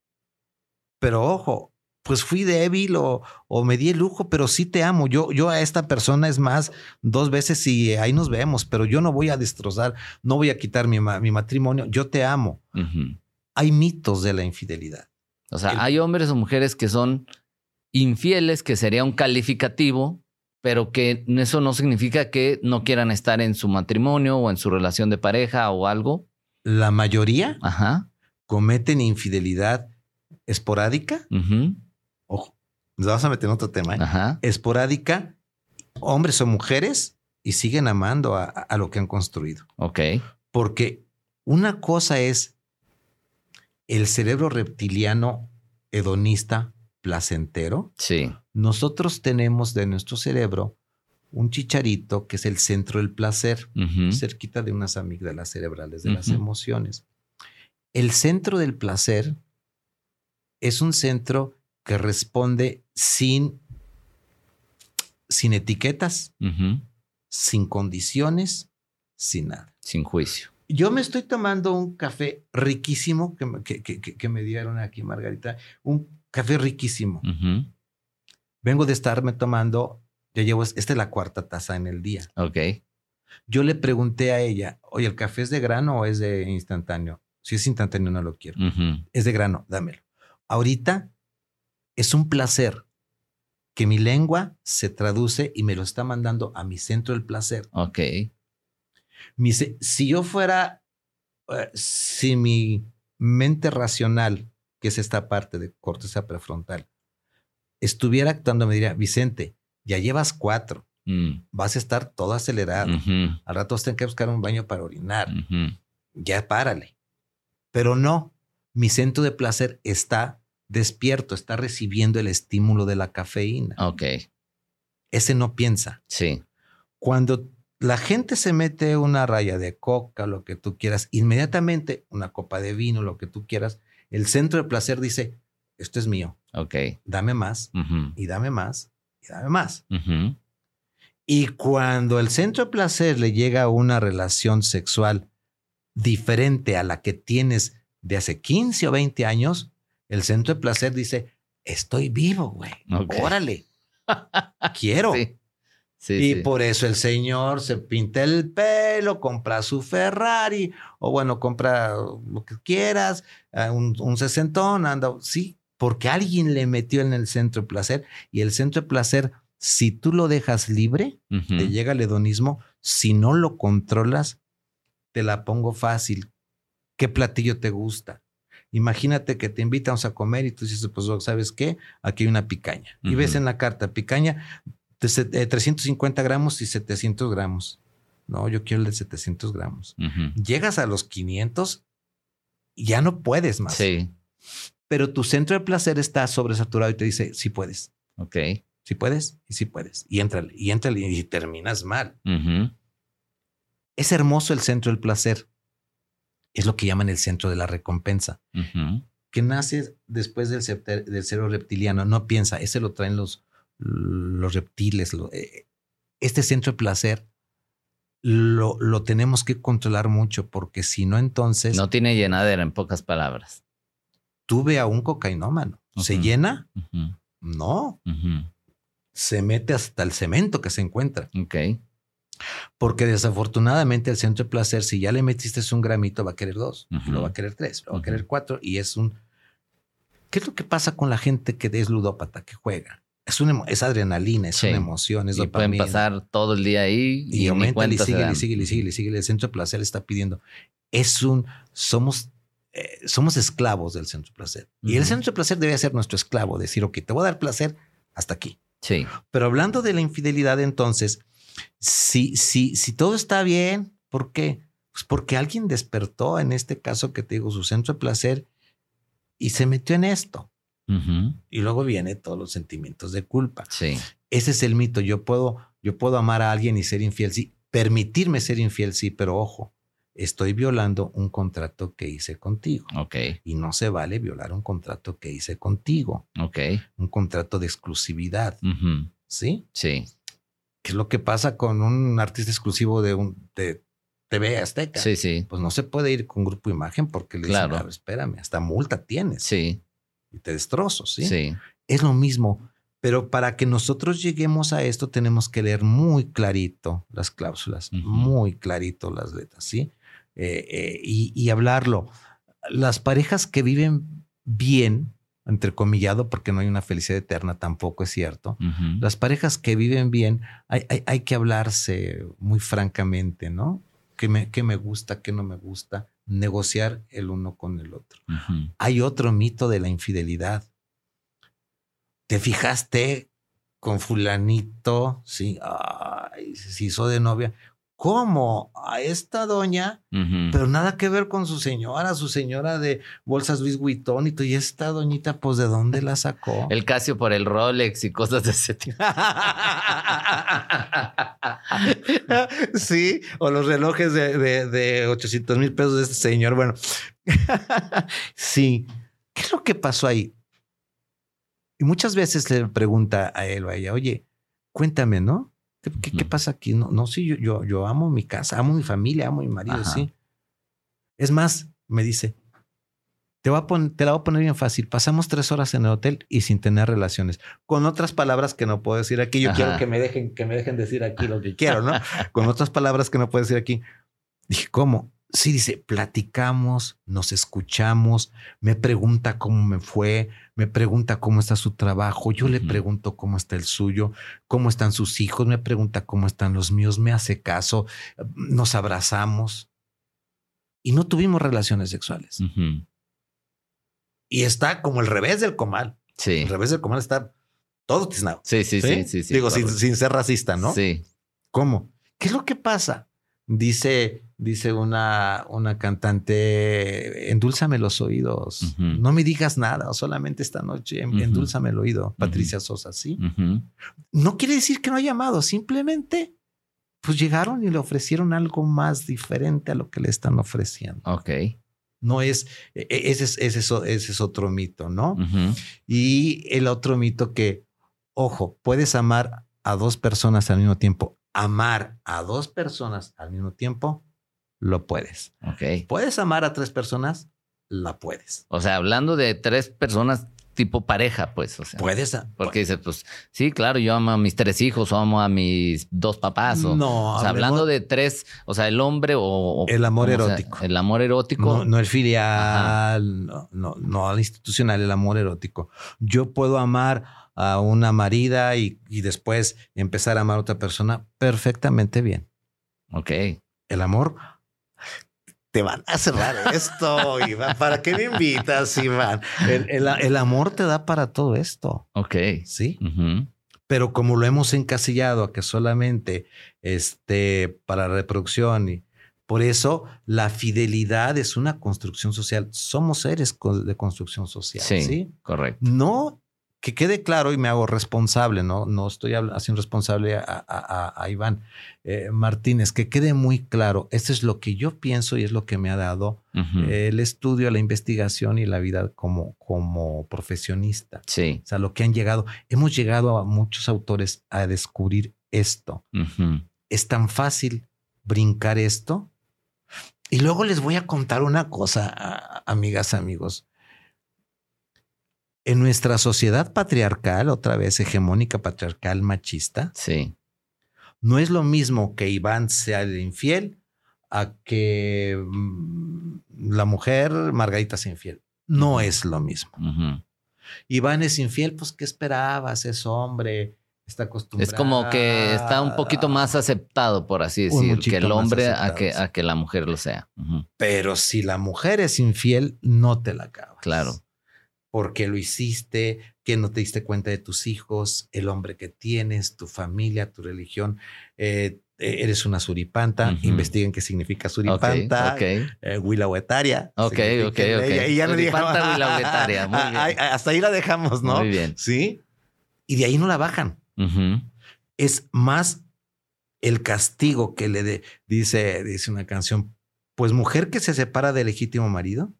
Pero ojo, pues fui débil o, o me di el lujo, pero sí te amo. Yo, yo a esta persona es más dos veces y ahí nos vemos, pero yo no voy a destrozar, no voy a quitar mi, mi matrimonio. Yo te amo. Hay mitos de la infidelidad. O sea, El- hay hombres o mujeres que son infieles, que sería un calificativo, pero que eso no significa que no quieran estar en su matrimonio o en su relación de pareja o algo. La mayoría Ajá. cometen infidelidad esporádica. ujú, Ojo, nos vamos a meter en otro tema. ¿eh? Ajá. Esporádica, hombres o mujeres, y siguen amando a- a lo que han construido. Ok. Porque una cosa es el cerebro reptiliano hedonista placentero. Sí. Nosotros tenemos de nuestro cerebro un chicharito que es el centro del placer, ujú, cerquita de unas amígdalas cerebrales de las emociones. El centro del placer es un centro que responde sin, sin etiquetas, sin condiciones, sin nada. Sin juicio. Yo me estoy tomando un café riquísimo que, me- que- que- que- que me dieron aquí, Margarita. Un café riquísimo. Ujú, Vengo de estarme tomando, ya llevo, esta es la cuarta taza en el día. Ok. Yo le pregunté a ella, oye, ¿el café es de grano o es de instantáneo? Si es instantáneo, no lo quiero. ujú, Es de grano, dámelo. Ahorita es un placer que mi lengua se traduce y me lo está mandando a mi centro del placer. Ok. Mi si yo fuera, eh, si mi mente racional, que es esta parte de corteza prefrontal, estuviera actuando, me diría, Vicente, ya llevas cuatro, mm, vas a estar todo acelerado. ujú, Al rato vas a tener que buscar un baño para orinar. Ya párale. Pero no, mi centro de placer está despierto, está recibiendo el estímulo de la cafeína. Ok. Ese no piensa. Sí. Cuando la gente se mete una raya de coca, lo que tú quieras, inmediatamente una copa de vino, lo que tú quieras, el centro de placer dice, esto es mío, Ok. dame más y dame más y dame más. Y cuando el centro de placer le llega a una relación sexual diferente a la que tienes de hace 15 o 20 años, el centro de placer dice, estoy vivo, güey. Órale. Quiero. Sí. Sí, y sí. por eso el señor se pinta el pelo, compra su Ferrari, o bueno, compra lo que quieras, eh, un, un sesentón, anda, sí, porque alguien le metió en el centro de placer y el centro de placer, si tú lo dejas libre, te llega el hedonismo, si no lo controlas, te la pongo fácil. ¿Qué platillo te gusta? Imagínate que te invitamos a comer y tú dices, pues, ¿sabes qué? Aquí hay una picaña. Y ves en la carta, picaña de se- eh, 350 gramos y 700 gramos. No, yo quiero el de 700 gramos. Llegas a los 500 y ya no puedes más. Sí. Pero tu centro de placer está sobresaturado y te dice, sí puedes, Ok. sí puedes y sí puedes. Y entrale, y entrale y terminas mal. Es hermoso el centro del placer. Es lo que llaman el centro de la recompensa. que nace después del, del cerebro reptiliano, no piensa, ese lo traen los, los reptiles. Eh, este centro de placer lo, lo, tenemos que controlar mucho porque si no, entonces. No tiene llenadera, en pocas palabras. Tuve a un cocainómano. ¿Se llena? No. Se mete hasta el cemento que se encuentra. Ok. Porque desafortunadamente el centro de placer, si ya le metiste un gramito, va a querer dos, lo va a querer tres, lo va a querer cuatro, y es un. ¿Qué es lo que pasa con la gente que es ludópata, que juega? Es, una, es adrenalina, es una emoción, es y pueden pasar todo el día ahí y, aumenta y sigue, y sigue, y sigue, y sigue. El centro de placer está pidiendo. Es un. Somos. Eh, somos esclavos del centro de placer. Y el centro de placer debe ser nuestro esclavo, decir, ok, te voy a dar placer hasta aquí. Sí. Pero hablando de la infidelidad, entonces, si, si, si todo está bien, ¿por qué? Pues porque alguien despertó, en este caso que te digo, su centro de placer y se metió en esto. Y luego viene todos los sentimientos de culpa. Sí. Ese es el mito. Yo puedo, yo puedo amar a alguien y ser infiel, sí. Permitirme ser infiel, sí, pero ojo, estoy violando un contrato que hice contigo. Ok. Y no se vale violar un contrato que hice contigo. Ok. Un contrato de exclusividad. ¿Sí? Sí. ¿Qué es lo que pasa con un artista exclusivo de un de TV Azteca? Sí, sí. Pues no se puede ir con grupo imagen porque le claro. dicen, espérame, hasta multa tienes. Sí. Y te destrozo, ¿sí? Sí. Es lo mismo. Pero para que nosotros lleguemos a esto, tenemos que leer muy clarito las cláusulas, muy clarito las letras, ¿sí? Eh, eh, y, y, hablarlo. Las parejas que viven bien, entrecomillado, porque no hay una felicidad eterna, tampoco es cierto. Las parejas que viven bien, hay, hay, hay, que hablarse muy francamente, ¿no? ¿Qué me, qué me gusta, qué no me gusta? Negociar el uno con el otro. Hay otro mito de la infidelidad. ¿Te fijaste con fulanito? Sí, ay, se hizo de novia como a esta doña, pero nada que ver con su señora, su señora de bolsas Luis Vuitton y y esta doñita, pues de dónde la sacó. El Casio por el Rolex y cosas de ese tipo. sí, o los relojes de, de, de 800 mil pesos de este señor. Bueno, sí. ¿Qué es lo que pasó ahí? Y muchas veces le pregunta a él o a ella, oye, cuéntame, ¿no? ¿Qué, qué, pasa aquí? No, no, sí, yo, yo, yo, amo mi casa, amo mi familia, amo mi marido, Ajá. sí. Es más, me dice, te, va a poner, te la voy a poner bien fácil. Pasamos tres horas en el hotel y sin tener relaciones. Con otras palabras que no puedo decir aquí. Yo Ajá. quiero que me dejen, que me dejen decir aquí lo que quiero, ¿no? Con otras palabras que no puedo decir aquí. Dije, ¿cómo? Sí, dice, platicamos, nos escuchamos, me pregunta cómo me fue, me pregunta cómo está su trabajo, yo uh -huh. le pregunto cómo está el suyo, cómo están sus hijos, me pregunta cómo están los míos, me hace caso, nos abrazamos y no tuvimos relaciones sexuales. Uh -huh. Y está como el revés del comal. Sí. El revés del comal está todo tiznado. Sí, sí, sí, sí. sí Digo, sin, sin, ser racista, ¿no? Sí. ¿Cómo? ¿Qué es lo que pasa? Dice, dice una, una cantante, endúlzame los oídos, uh -huh. no me digas nada, solamente esta noche, uh -huh. endúlzame el oído, Patricia uh -huh. Sosa, ¿sí? No quiere decir que no haya amado, simplemente pues llegaron y le ofrecieron algo más diferente a lo que le están ofreciendo. Ok. No es, ese es, ese es, ese es otro mito, ¿no? Y el otro mito que, ojo, puedes amar a dos personas al mismo tiempo amar a dos personas al mismo tiempo, lo puedes. Ok. ¿Puedes amar a tres personas? La puedes. O sea, hablando de tres personas tipo pareja, pues. O sea, puedes. Porque dices, pues, sí, claro, yo amo a mis tres hijos o amo a mis dos papás. O, no. O sea, hablando de tres, o sea, el hombre o. El amor erótico. Sea, el amor erótico. No, no el filial, no, no, no al institucional, el amor erótico. Yo puedo amar a una marida y, y, después empezar a amar a otra persona, perfectamente bien. Ok. El amor. Te van a cerrar esto, Iván. ¿Para qué me invitas, Iván? El, el, el, amor te da para todo esto. Ok. Sí. Uh -huh. Pero como lo hemos encasillado a que solamente este, para reproducción y por eso la fidelidad es una construcción social. Somos seres de construcción social. Sí, ¿sí? correcto. No que quede claro y me hago responsable, ¿no? No estoy haciendo responsable a, Iván eh, Martínez, que quede muy claro, esto es lo que yo pienso y es lo que me ha dado el estudio, la investigación y la vida como, como profesionista. Sí. O sea, lo que han llegado, hemos llegado a muchos autores a descubrir esto. Es tan fácil brincar esto. Y luego les voy a contar una cosa, amigas, amigos. En nuestra sociedad patriarcal, otra vez hegemónica, patriarcal, machista, sí. no es lo mismo que Iván sea el infiel a que mm, la mujer Margarita sea infiel. No es lo mismo. Iván es infiel, pues ¿qué esperabas? Es hombre, está acostumbrado. Es como que está un poquito más aceptado, por así decir, que el hombre a que, a que la mujer lo sea. Pero si la mujer es infiel, no te la acabas. Claro por qué lo hiciste, que no te diste cuenta de tus hijos, el hombre que tienes, tu familia, tu religión. Eh, eh, eres una suripanta, investiguen qué significa suripanta, okay, okay. Eh, Ok, ok, ok. Y ya suripanta, Muy bien. Hasta ahí la dejamos, ¿no? Muy bien. Sí. Y de ahí no la bajan. Es más el castigo que le dice, dice una canción, pues mujer que se separa del legítimo marido,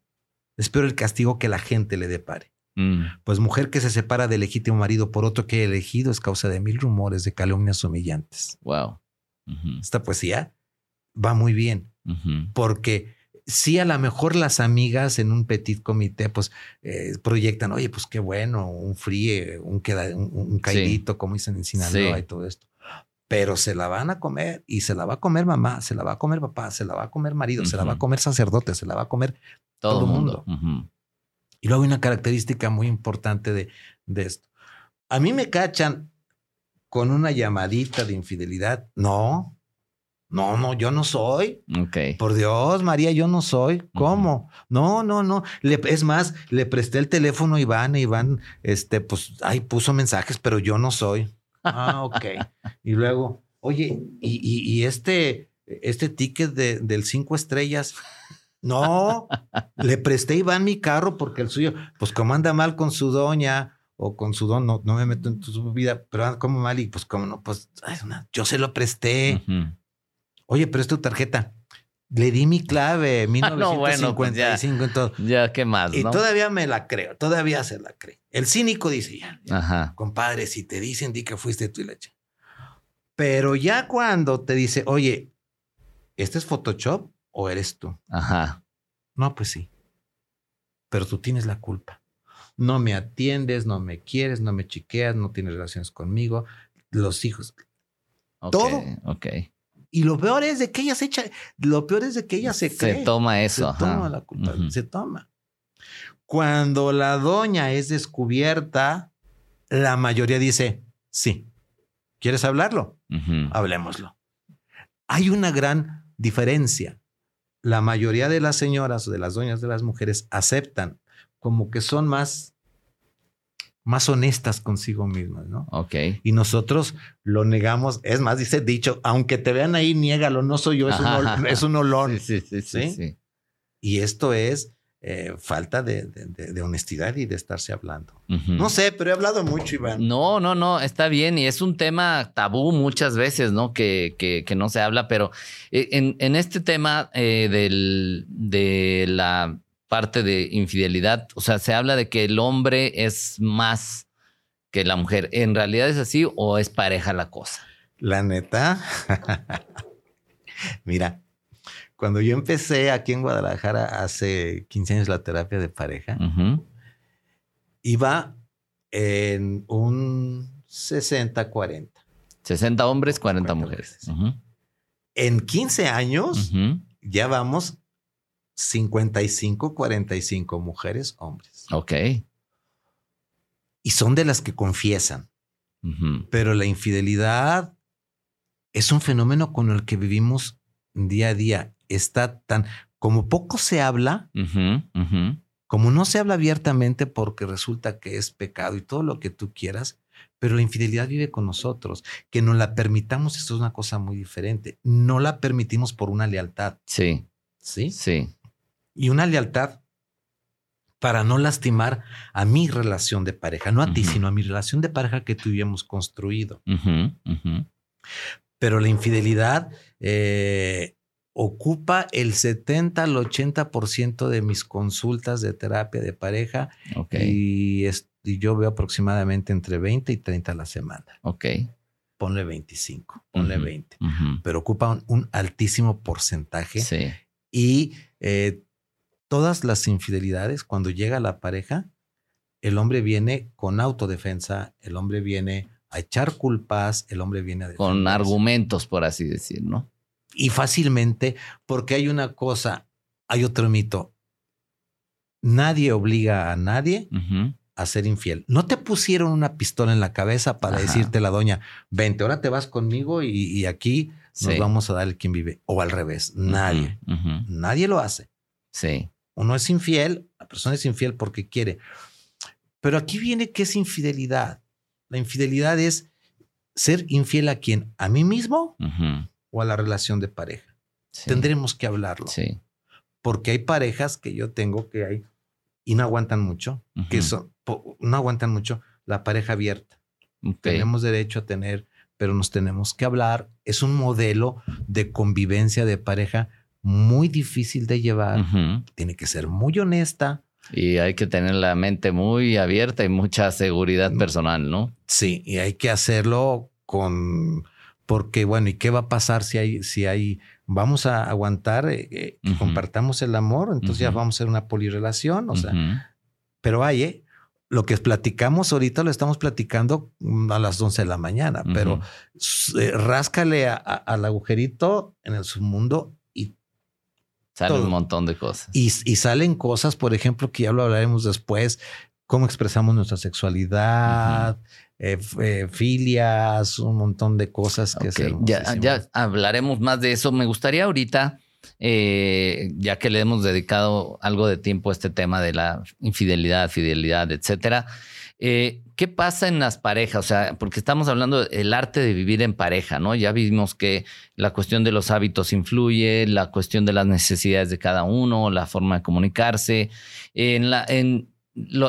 Espero el castigo que la gente le depare. Mm. Pues mujer que se separa del legítimo marido por otro que ha elegido es causa de mil rumores de calumnias humillantes. Wow. Esta poesía va muy bien porque sí a lo mejor las amigas en un petit comité pues eh, proyectan, oye, pues qué bueno, un fríe, un, queda, un, caidito, como dicen en Sinaloa y todo esto. Pero se la van a comer y se la va a comer mamá, se la va a comer papá, se la va a comer marido, se la va a comer sacerdote, se la va a comer todo, el mundo. Y luego hay una característica muy importante de, de esto. A mí me cachan con una llamadita de infidelidad. No, no, no, yo no soy. Ok. Por Dios, María, yo no soy. ¿Cómo? No, no, no. Le, es más, le presté el teléfono a Iván y Iván, este, pues, ay, puso mensajes, pero yo no soy. Ah, ok. y luego, oye, y, y, este, este ticket de, del cinco estrellas, no, le presté a Iván mi carro porque el suyo, pues como anda mal con su doña o con su don, no, me meto en su vida, pero anda como mal y pues como no, pues yo se lo presté. Oye, pero es tu tarjeta. Le di mi clave, 1955 no, pues todo. Ya, ¿qué más? Y todavía me la creo, todavía se la cree. El cínico dice, ya, compadre, si te dicen, di que fuiste tú y leche. Pero ya cuando te dice, oye, ¿este es Photoshop? o eres tú. Ajá. No, pues sí. Pero tú tienes la culpa. No me atiendes, no me quieres, no me chiqueas, no tienes relaciones conmigo, los hijos. todo. Ok. Y lo peor es de que ella se echa, lo peor es de que ella se, se toma eso. Se toma la culpa, se toma. Cuando la doña es descubierta, la mayoría dice, sí. ¿Quieres hablarlo? Hablemoslo. Hay una gran diferencia la mayoría de las señoras o de las doñas de las mujeres aceptan como que son más más honestas consigo mismas, ¿no? Ok. Y nosotros lo negamos. Es más, dice dicho, aunque te vean ahí, niégalo, no soy yo, es, un, es un, olón. sí, sí, sí, sí, Y esto es eh, falta de, honestidad y de estarse hablando. No sé, pero he hablado mucho, Iván. No, no, no, está bien y es un tema tabú muchas veces, ¿no? Que, que, no se habla, pero eh, en, este tema eh, del, de la parte de infidelidad, o sea, se habla de que el hombre es más que la mujer. ¿En realidad es así o es pareja la cosa? La neta. Mira, cuando yo empecé aquí en Guadalajara hace 15 años la terapia de pareja, iba en un 60-40. 60 hombres, 40, mujeres. En 15 años ya vamos 55-45 mujeres, hombres. Ok. Y son de las que confiesan. Pero la infidelidad es un fenómeno con el que vivimos día a día está tan, como poco se habla, como no se habla abiertamente porque resulta que es pecado y todo lo que tú quieras, pero la infidelidad vive con nosotros. Que no la permitamos, esto es una cosa muy diferente. No la permitimos por una lealtad. Sí. Sí. Sí. Y una lealtad para no lastimar a mi relación de pareja, no a ti, sino a mi relación de pareja que tuviéramos construido. Pero la infidelidad eh, ocupa el 70 al 80% de mis consultas de terapia de pareja y, yo veo aproximadamente entre 20 y 30 a la semana. Ok. Ponle 25, ponle 20, pero ocupa un, altísimo porcentaje. Sí. Y eh, todas las infidelidades, cuando llega la pareja, el hombre viene con autodefensa, el hombre viene a echar culpas, el hombre viene a... Con argumentos, por así decir, ¿no? y fácilmente, porque hay una cosa, hay otro mito. Nadie obliga a nadie a ser infiel. No te pusieron una pistola en la cabeza para decirte la doña, vente, ahora te vas conmigo y, aquí nos vamos a dar el quien vive. O al revés, nadie. Nadie lo hace. Sí. Uno es infiel, la persona es infiel porque quiere. Pero aquí viene que es infidelidad. La infidelidad es ser infiel a quien? A mí mismo o a la relación de pareja. Tendremos que hablarlo. Sí. Porque hay parejas que yo tengo que hay y no aguantan mucho, que son, no aguantan mucho la pareja abierta. Tenemos derecho a tener, pero nos tenemos que hablar. Es un modelo de convivencia de pareja muy difícil de llevar. Tiene que ser muy honesta. Y hay que tener la mente muy abierta y mucha seguridad mm. personal, ¿no? Sí, y hay que hacerlo con porque bueno, ¿y qué va a pasar si hay, si hay, vamos a aguantar eh, eh, que compartamos el amor? Entonces ya vamos a hacer una polirrelación, o sea, pero hay, ¿eh? Lo que platicamos ahorita lo estamos platicando mm, a las 11 de la mañana, pero ráscale al agujerito en el submundo y sale un montón de cosas. Y, y, salen cosas, por ejemplo, que ya lo hablaremos después, cómo expresamos nuestra sexualidad, eh, eh, filias, un montón de cosas que okay. ya, ya, hablaremos más de eso. Me gustaría ahorita, eh, ya que le hemos dedicado algo de tiempo a este tema de la infidelidad, fidelidad, etcétera. ¿Qué pasa en las parejas? O sea, porque estamos hablando del arte de vivir en pareja, ¿no? Ya vimos que la cuestión de los hábitos influye, la cuestión de las necesidades de cada uno, la forma de comunicarse. En en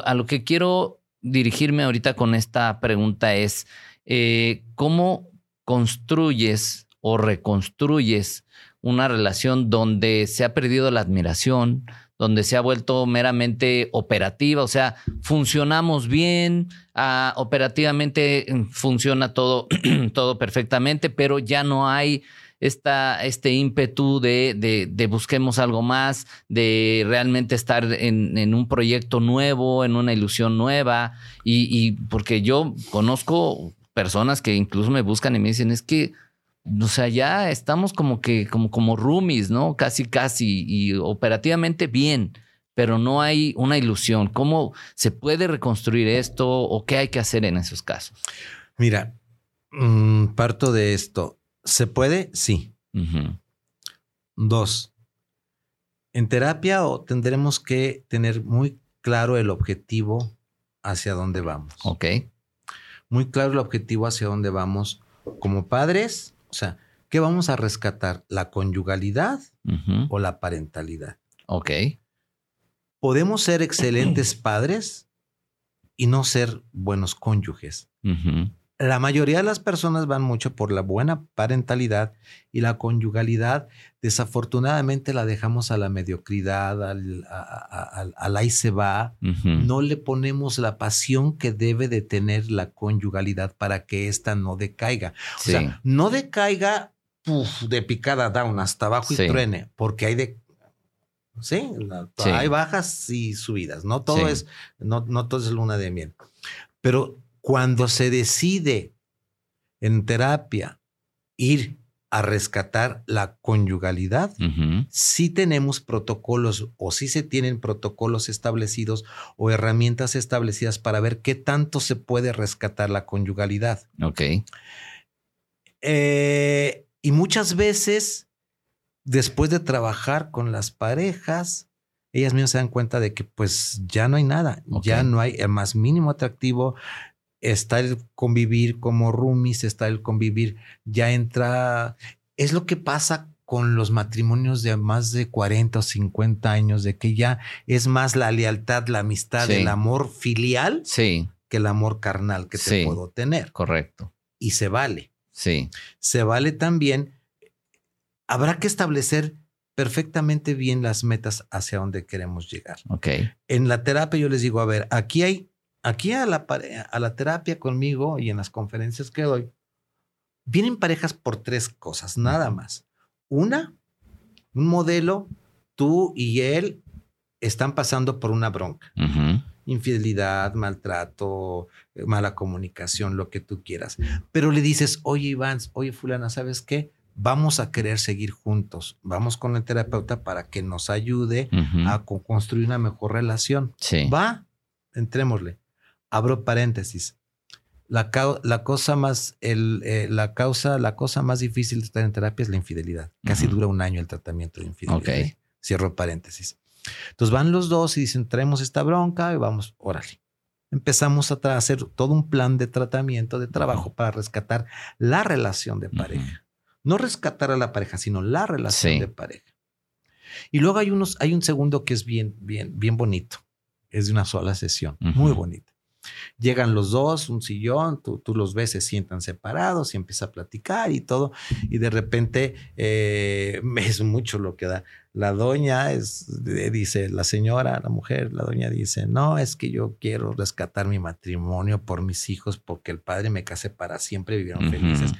a lo que quiero dirigirme ahorita con esta pregunta es, eh, ¿cómo construyes o reconstruyes una relación donde se ha perdido la admiración, donde se ha vuelto meramente operativa, o sea, funcionamos bien, ah, operativamente mm, funciona todo, todo perfectamente, pero ya no hay esta, este ímpetu de, de, busquemos algo más, de realmente estar en, un proyecto nuevo, en una ilusión nueva. Y, porque yo conozco personas que incluso me buscan y me dicen, es que, o sea, ya estamos como que, como, como roomies, ¿no? Casi, casi, y operativamente bien pero no hay una ilusión. ¿Cómo se puede reconstruir esto o qué hay que hacer en esos casos? Mira, mm, parto de esto. ¿Se puede? Sí. Dos, en terapia tendremos que tener muy claro el objetivo hacia dónde vamos. Ok. Muy claro el objetivo hacia dónde vamos como padres. O sea, ¿qué vamos a rescatar? ¿La conyugalidad o la parentalidad? Ok. Podemos ser excelentes padres y no ser buenos cónyuges la mayoría de las personas van mucho por la buena parentalidad y la conyugalidad, desafortunadamente la dejamos a la mediocridad, al, ahí se va. No le ponemos la pasión que debe de tener la conyugalidad para que ésta no decaiga. O sea, no decaiga de picada down hasta abajo y truene, porque hay de Sí, hay bajas y subidas. No todo es, no, no todo es luna de miel. Pero cuando se decide en terapia ir a rescatar la conyugalidad, si tenemos protocolos o si se tienen protocolos establecidos o herramientas establecidas para ver qué tanto se puede rescatar la conyugalidad. Ok. Eh, y muchas veces, después de trabajar con las parejas, ellas mismas se dan cuenta de que pues ya no hay nada, ya no hay el más mínimo atractivo, está el convivir como roomies, está el convivir, ya entra, es lo que pasa con los matrimonios de más de 40 o 50 años, de que ya es más la lealtad, la amistad, Sí. el amor filial Sí, que el amor carnal que te Sí. puedo tener. correcto. Y se vale. Sí, Se vale también. Habrá que establecer perfectamente bien las metas hacia donde queremos llegar. ok. En la terapia yo les digo, a ver, aquí hay, aquí a la, a la terapia conmigo y en las conferencias que doy, vienen parejas por tres cosas, nada más. Una, un modelo, tú y él están pasando por una bronca. Infidelidad, maltrato, eh, mala comunicación, lo que tú quieras. Pero le dices, oye Iván, oye fulana, ¿sabes qué? Vamos a querer seguir juntos. Vamos con el terapeuta para que nos ayude a co- construir una mejor relación. Sí. Va, entrémosle. Abro paréntesis. La, la cosa más, el, eh, la causa, la cosa más difícil de estar en terapia es la infidelidad. Casi Ujú. dura un año el tratamiento de infidelidad. Ok. ¿eh? Cierro paréntesis. Entonces van los dos y dicen, traemos esta bronca y vamos, órale. Empezamos a hacer todo un plan de tratamiento, de trabajo para rescatar la relación de pareja. No rescatar a la pareja, sino la relación Sí. de pareja. Y luego hay unos, hay un segundo que es bien, bien, bien bonito. Es de una sola sesión, muy bonita. Llegan los dos, un sillón, tú, tú los ves, se sientan separados y empieza a platicar y todo. Y de repente eh, es mucho lo que da. La doña es, eh, dice, la señora, la mujer, la doña dice, no, es que yo quiero rescatar mi matrimonio por mis hijos porque el padre me casé para siempre, vivieron felices.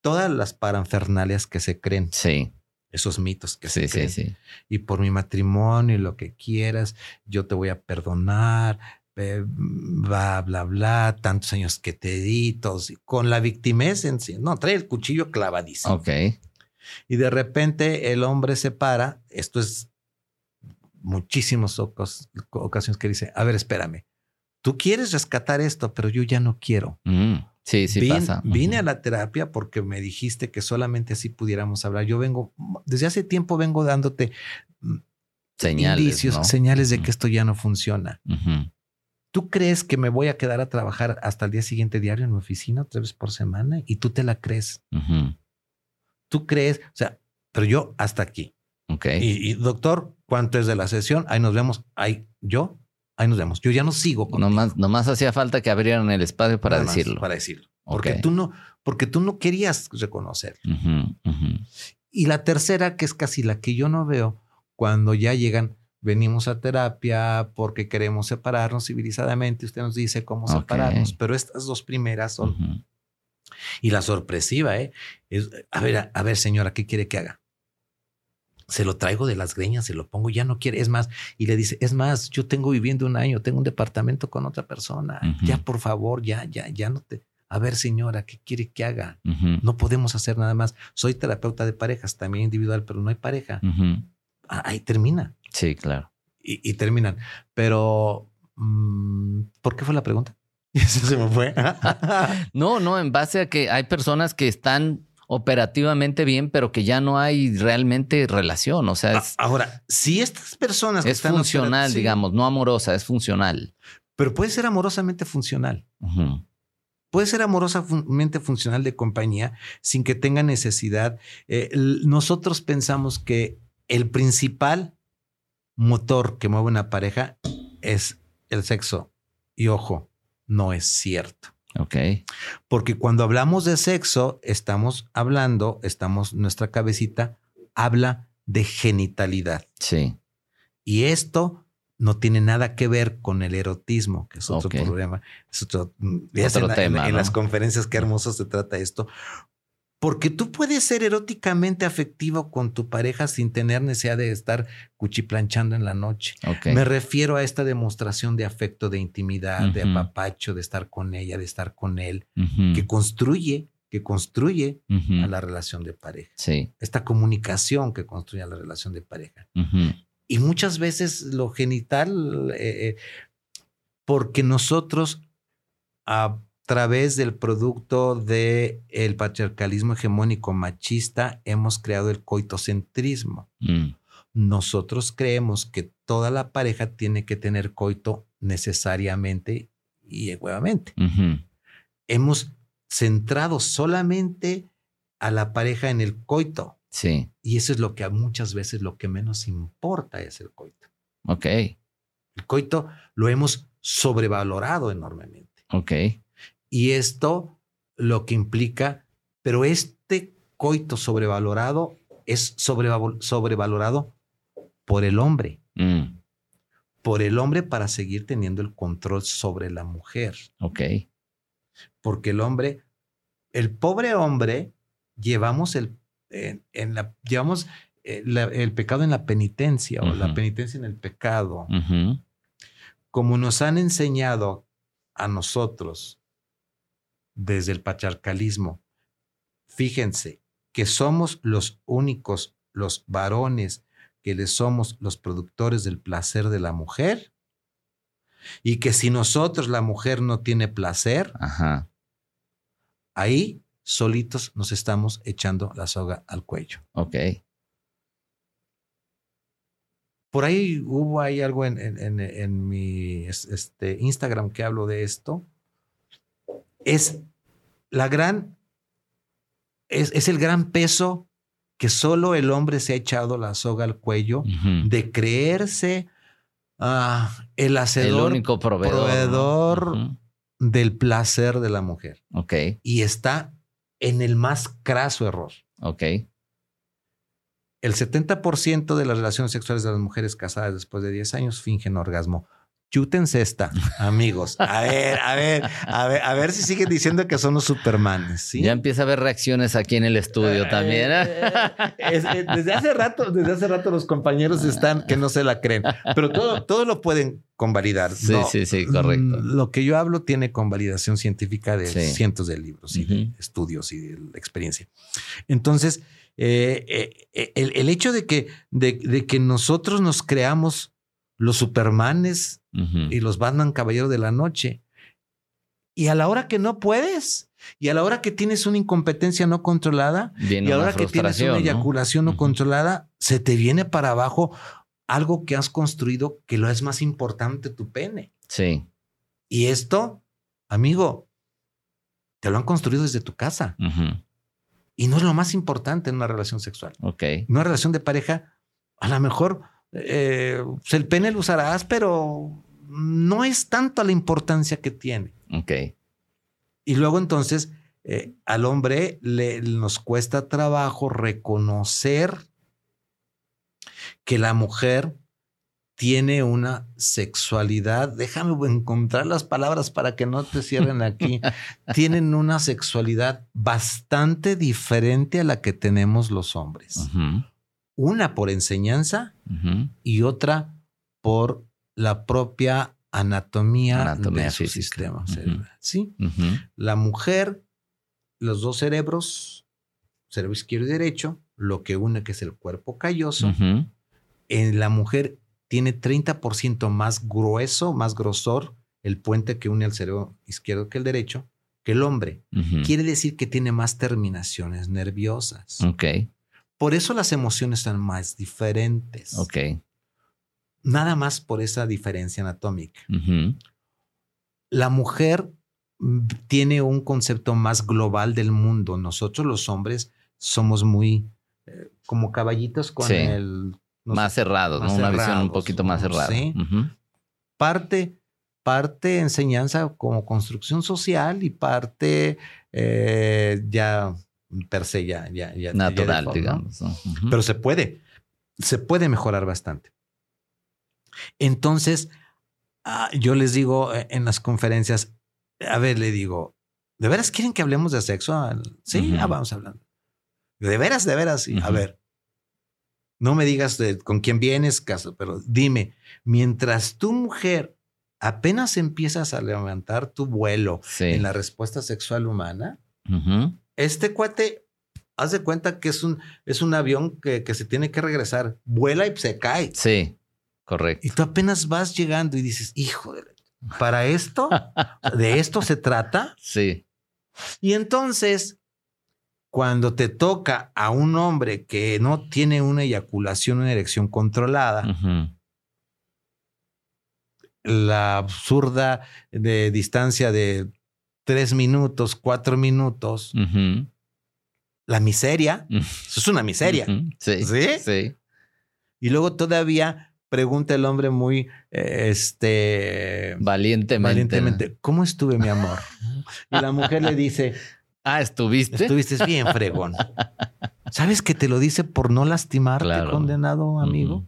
Todas las paranfernalias que se creen, Sí, esos mitos que sí, se sí, creen sí. y por mi matrimonio y lo que quieras, yo te voy a perdonar, eh, bla, bla, bla, tantos años que te di, todos, con la victimez en sí. No, trae el cuchillo clavadísimo. Ok. Y de repente el hombre se para, esto es muchísimas ocas- ocasiones que dice, a ver, espérame, tú quieres rescatar esto, pero yo ya no quiero. Mm, Sí, sí Vin- pasa. Vine a la terapia porque me dijiste que solamente así pudiéramos hablar. Yo vengo, desde hace tiempo vengo dándote mm, señales, indicios, ¿no? señales de que esto ya no funciona. Ujú. ¿Tú crees que me voy a quedar a trabajar hasta el día siguiente diario en mi oficina, tres veces por semana? Y tú te la crees. Tú crees, o sea, pero yo hasta aquí. Ok. Y, y, doctor, ¿cuánto es de la sesión? Ahí nos vemos. Ahí yo, ahí nos vemos. Yo ya no sigo con Nomás, nomás hacía falta que abrieran el espacio para Nada decirlo. Para decirlo. Porque tú no, porque tú no querías reconocer. Ujú, ujú. Y la tercera, que es casi la que yo no veo, cuando ya llegan, venimos a terapia porque queremos separarnos civilizadamente, usted nos dice cómo separarnos, pero estas dos primeras son, y la sorpresiva, ¿eh? Es, a ver, a, a ver, señora, ¿qué quiere que haga? Se lo traigo de las greñas, se lo pongo, ya no quiere, es más, y le dice, es más, yo tengo viviendo un año, tengo un departamento con otra persona, ya por favor, ya, ya, ya no te, a ver, señora, ¿qué quiere que haga? No podemos hacer nada más. Soy terapeuta de parejas, también individual, pero no hay pareja. Ah, Ahí termina. Sí, claro. Y, y terminan. Pero, mm, ¿por qué fue la pregunta? Eso se me fue. No, no, en base a que hay personas que están operativamente bien, pero que ya no hay realmente relación. O sea, es, Ahora, si estas personas que es están funcional, sí, digamos, no amorosa, es funcional. Pero puede ser amorosamente funcional. Puede ser amorosamente funcional de compañía sin que tenga necesidad. Eh, nosotros pensamos que el principal motor que mueve una pareja es el sexo. Y ojo, no es cierto. Ok. Porque cuando hablamos de sexo, estamos hablando, estamos, nuestra cabecita habla de genitalidad. Sí. Y esto no tiene nada que ver con el erotismo, que es otro problema. Es otro, mm, Otro en en, tema, en ¿no? las conferencias, qué hermoso se trata esto. Porque tú puedes ser eróticamente afectivo con tu pareja sin tener necesidad de estar cuchiplanchando en la noche. Me refiero a esta demostración de afecto, de intimidad, de apapacho, de estar con ella, de estar con él, que construye, que construye a la relación de pareja. Sí. Esta comunicación que construye a la relación de pareja. Y muchas veces lo genital, eh, eh, porque nosotros a través del producto del el patriarcalismo hegemónico machista hemos creado el coitocentrismo. Mm. Nosotros creemos que toda la pareja tiene que tener coito necesariamente y huevamente. Hemos centrado solamente a la pareja en el coito Sí. Y eso es lo que muchas veces lo que menos importa es el coito. Ok. El coito lo hemos sobrevalorado enormemente. Ok. Y esto lo que implica, pero este coito sobrevalorado es sobrevalorado por el hombre. Mm. Por el hombre para seguir teniendo el control sobre la mujer. Ok. Porque el hombre, el pobre hombre, llevamos el, en, la, llevamos eh, el, pecado en la penitencia o la penitencia en el pecado. Como nos han enseñado a nosotros desde el patriarcalismo, fíjense que somos los únicos, los varones, que le somos los productores del placer de la mujer y que si nosotros, la mujer, no tiene placer, ahí solitos nos estamos echando la soga al cuello. Ok. Por ahí hubo ahí algo en, en, mi este, Instagram que hablo de esto. Es la gran, es, es el gran peso que solo el hombre se ha echado la soga al cuello de creerse ah, el hacedor, el único proveedor, del placer de la mujer. Ok. Y está en el más craso error. Ok. El 70% de las relaciones sexuales de las mujeres casadas después de 10 años fingen orgasmo. Chútense esta, amigos. A ver, a ver, a ver, a ver si siguen diciendo que son los supermanes. ¿sí? Ya empieza a haber reacciones aquí en el estudio eh, también. ¿eh? Eh, desde hace rato, desde hace rato los compañeros están que no se la creen, pero todo, todo lo pueden convalidar. Sí, sí, sí, correcto. Mm, lo que yo hablo tiene convalidación científica de cientos de libros y de estudios y de experiencia. Entonces, el, hecho de que, de que nosotros nos creamos los Supermanes y los Batman Caballero de la Noche. Y a la hora que no puedes, y a la hora que tienes una incompetencia no controlada, y a la hora que tienes una eyaculación ¿no? controlada, se te viene para abajo algo que has construido que lo es más importante tu pene. Sí. Y esto, amigo, te lo han construido desde tu casa. Y no es lo más importante en una relación sexual. Ok. En una relación de pareja, a lo mejor eh, el pene lo usarás, pero no es tanto la importancia que tiene. Ok. Y luego entonces eh, al hombre le, nos cuesta trabajo reconocer que la mujer tiene una sexualidad, déjame encontrar las palabras para que no te cierren aquí, tienen una sexualidad bastante diferente a la que tenemos los hombres una por enseñanza y otra por la propia anatomía, de su sistema cerebral. ¿sí? La mujer, los dos cerebros, cerebro izquierdo y derecho, lo que une que es el cuerpo calloso, en la mujer tiene 30% más grueso, más grosor el puente que une el cerebro izquierdo que el derecho, que el hombre. Quiere decir que tiene más terminaciones nerviosas. Ok. Por eso las emociones son más diferentes. Ok. Nada más por esa diferencia anatómica. La mujer mm, tiene un concepto más global del mundo. Nosotros los hombres somos muy eh, como caballitos con el... más cerrados, ¿no? Una visión un poquito más cerrada. Sí. Parte, parte enseñanza como construcción social y parte eh, ya per se ya, ya, ya natural, digamos. Pero se puede, se puede mejorar bastante. Entonces, ah, yo les digo eh, en las conferencias, a ver, le digo, ¿de veras quieren que hablemos de sexo? Sí, ah, vamos hablando. De veras, de veras, a ver. No me digas con quién vienes, caso, pero dime, mientras tu mujer apenas empiezas a levantar tu vuelo en la respuesta sexual humana, este cuate, haz de cuenta que es un, es un avión que, que, se tiene que regresar, vuela y se cae. Sí, correcto. Y tú apenas vas llegando y dices, hijo de... ¿Para esto? ¿De esto se trata? Sí. Y entonces, cuando te toca a un hombre que no tiene una eyaculación, una erección controlada, la absurda de distancia de tres minutos, cuatro minutos, la miseria. Mm. Eso es una miseria. Sí. ¿Sí? Sí. Y luego todavía pregunta el hombre muy, eh, este, Valientemente. valientemente, ¿cómo estuve, mi amor? Y la mujer le dice, Ah, ¿estuviste? estuviste bien, fregón. ¿Sabes que te lo dice por no lastimarte, Claro. condenado amigo?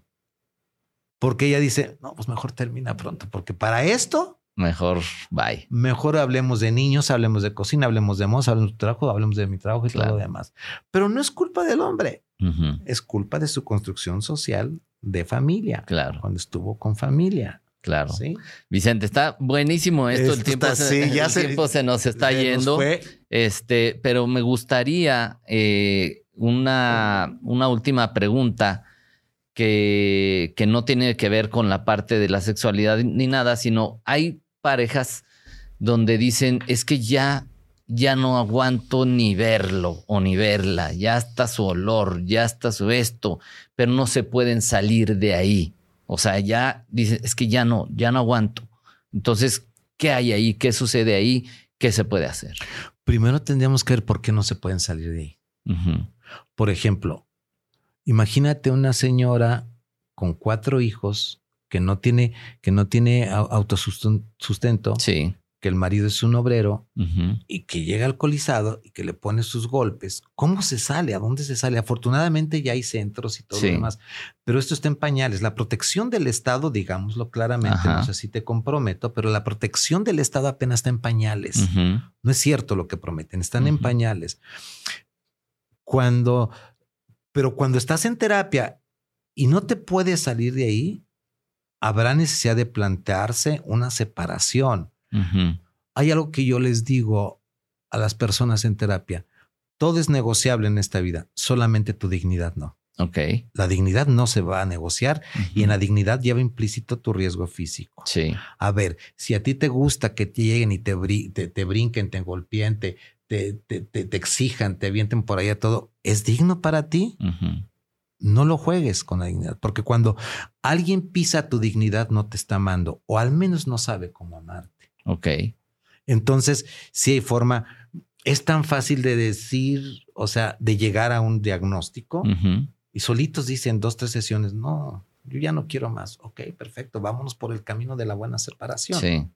Porque ella dice, no, pues mejor termina pronto, porque para esto, Mejor, bye. mejor hablemos de niños, hablemos de cocina, hablemos de moza, hablemos de tu trabajo, hablemos de mi trabajo y todo lo demás. Pero no es culpa del hombre, es culpa de su construcción social de familia, Claro, cuando estuvo con familia. claro. ¿sí? Vicente, está buenísimo esto. el tiempo, está- se, sí, ya el se- tiempo se nos está Se nos yendo. fue. Este, pero me gustaría eh, una, una última pregunta que, que no tiene que ver con la parte de la sexualidad ni nada, sino hay parejas donde dicen es que ya ya no aguanto ni verlo o ni verla, ya está su olor, ya está su esto, pero no se pueden salir de ahí. O sea, ya dicen, es que ya no, ya no aguanto. Entonces, ¿qué hay ahí? ¿Qué sucede ahí? ¿Qué se puede hacer? Primero tendríamos que ver por qué no se pueden salir de ahí. Por ejemplo, imagínate una señora con cuatro hijos que no tiene, que no tiene au- autosustento, Sí. Que el marido es un obrero y que llega alcoholizado y que le pone sus golpes. ¿Cómo se sale? ¿A dónde se sale? Afortunadamente ya hay centros y todo Sí. lo demás, pero esto está en pañales. La protección del Estado, digámoslo claramente, Ajá. no sé si te comprometo, pero la protección del Estado apenas está en pañales. No es cierto lo que prometen, están en pañales. Cuando, pero cuando estás en terapia y no te puedes salir de ahí, habrá necesidad de plantearse una separación. Hay algo que yo les digo a las personas en terapia. Todo es negociable en esta vida, solamente tu dignidad no. Ok. La dignidad no se va a negociar y en la dignidad lleva implícito tu riesgo físico. Sí. A ver, si a ti te gusta que te lleguen y te, te, te brinquen, te golpeen, te, te, te, exijan, te avienten por allá todo, ¿es digno para ti? No lo juegues con la dignidad, porque cuando alguien pisa tu dignidad no te está amando o al menos no sabe cómo amarte. Ok. Entonces, si hay forma, es tan fácil de decir, o sea, de llegar a un diagnóstico y solitos dicen dos, tres sesiones, no, yo ya no quiero más. Ok, perfecto, vámonos por el camino de la buena separación. Sí.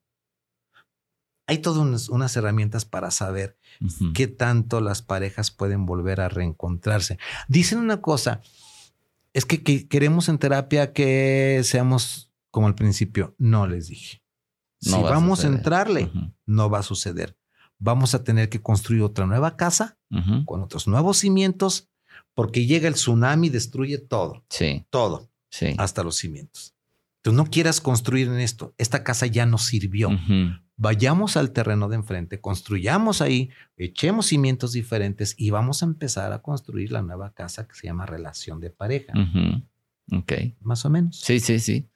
Hay todas unas, unas herramientas para saber qué tanto las parejas pueden volver a reencontrarse. Dicen una cosa, es que, que queremos en terapia que seamos como al principio. No les dije. No si va vamos a entrarle, no va a suceder. Vamos a tener que construir otra nueva casa con otros nuevos cimientos, porque llega el tsunami y destruye todo, Sí. todo, Sí. hasta los cimientos. Tú no quieras construir en esto. Esta casa ya no sirvió. Vayamos al terreno de enfrente, construyamos ahí, echemos cimientos diferentes y vamos a empezar a construir la nueva casa que se llama relación de pareja, Ujú. Ok. más o menos. Sí, sí, sí.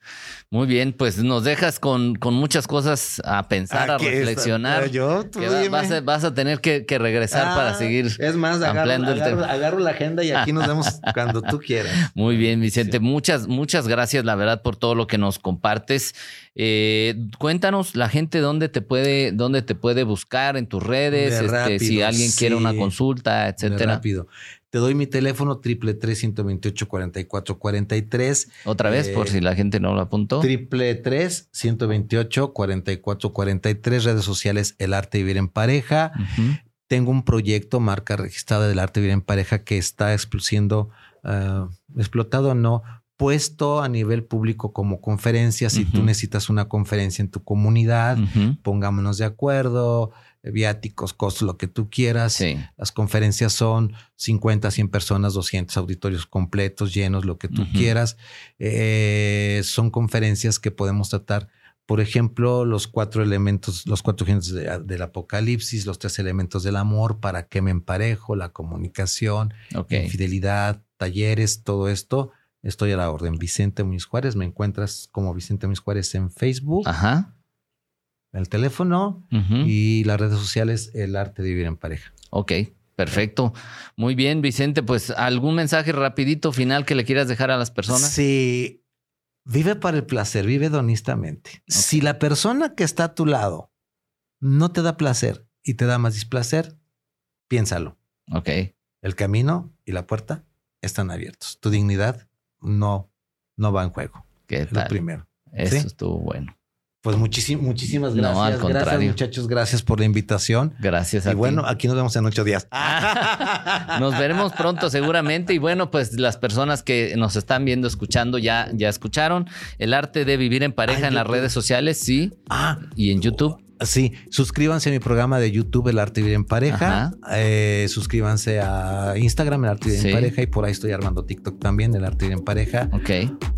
Muy bien, pues nos dejas con, con muchas cosas a pensar, a Aquí está. reflexionar. Yo, tú que va- dime. vas, a, vas a tener que, que regresar para Ah, seguir. Es más, agarro, ampliando el agarro- tema. agarro la agenda y aquí nos vemos cuando tú quieras. Muy bien, Vicente. Sí. Muchas, muchas gracias, la verdad, por todo lo que nos compartes. Eh, cuéntanos la gente dónde te puede, dónde te puede buscar en tus redes, De este, rápido, si alguien quiere una consulta, Muy etcétera. Rápido. Te doy mi teléfono triple tres ciento veintiocho cuarenta y cuatro cuarenta y tres Otra vez, por Eh, si la gente no lo apuntó. triple tres ciento veintiocho cuarenta y cuatro cuarenta y tres redes sociales El Arte de Vivir en Pareja. Tengo un proyecto, marca registrada del arte de vivir en pareja, que está siendo ah, explotado, no, puesto a nivel público como conferencia. Si tú necesitas una conferencia en tu comunidad, pongámonos de acuerdo, viáticos, costos, lo que tú quieras. Sí. Las conferencias son 50, 100 personas, 200 auditorios completos, llenos, lo que tú quieras. Eh, son conferencias que podemos tratar, por ejemplo, los cuatro elementos, los cuatro géneros de- del apocalipsis, los tres elementos del amor, para que me emparejo, la comunicación, infidelidad, talleres, todo esto. Estoy a la orden. Vicente Muñoz Juárez, me encuentras como Vicente Muñoz Juárez en Facebook, Ajá. El teléfono y las redes sociales, el arte de vivir en pareja. Ok. Perfecto. Muy bien, Vicente. Pues algún mensaje rapidito final que le quieras dejar a las personas. Sí, vive para el placer, vive honestamente. Si la persona que está a tu lado no te da placer y te da más displacer, piénsalo. Ok. el camino y la puerta están abiertos. Tu dignidad no, no va en juego. ¿Qué tal? lo primero. Eso ¿Sí? estuvo bueno. Pues muchísimas, muchísimas No, gracias. al Gracias, contrario. muchachos. Gracias por la invitación. Gracias a Y ti. bueno, aquí nos vemos en ocho días. Nos veremos pronto seguramente y bueno, pues las personas que nos están viendo, escuchando, ya, ya escucharon el arte de vivir en pareja Ah, en las redes sociales, sí, Ah, y en YouTube. Sí, suscríbanse a mi programa de YouTube El Arte de Vivir en Pareja. Eh, suscríbanse a Instagram El Arte de Vivir Sí. en Pareja y por ahí estoy armando TikTok también El Arte de Vivir en Pareja. Ok.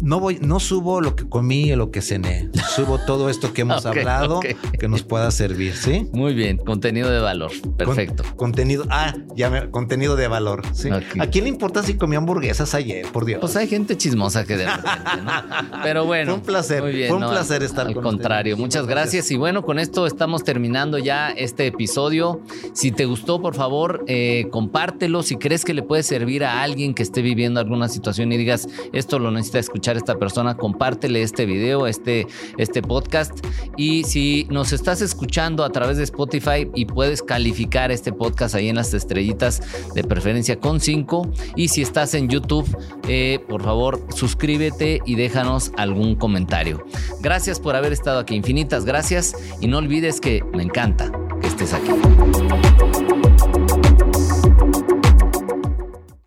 No voy, no subo lo que comí o lo que cené. Subo todo esto que hemos hablado que nos pueda servir, ¿sí? Muy bien, contenido de valor. Perfecto. Con- contenido, ah, ya me, contenido de valor. ¿sí? ¿A quién le importa si comí hamburguesas ayer? Por Dios. Pues hay gente chismosa que de repente, ¿no? Pero bueno. Fue un placer, Muy bien, fue un no, placer estar Al con contrario, ustedes. muchas gracias. Y bueno, con esto estamos terminando ya este episodio. Si te gustó, por favor, eh, compártelo. Si crees que le puede servir a alguien que esté viviendo alguna situación y digas, esto lo necesita escuchar esta persona, compártele este video, este, este podcast. Y si nos estás escuchando a través de Spotify y puedes calificar este podcast ahí en las estrellitas, de preferencia con 5. Y si estás en YouTube, eh, por favor, suscríbete y déjanos algún comentario. Gracias por haber estado aquí, infinitas gracias. Y no olvides que me encanta que estés aquí.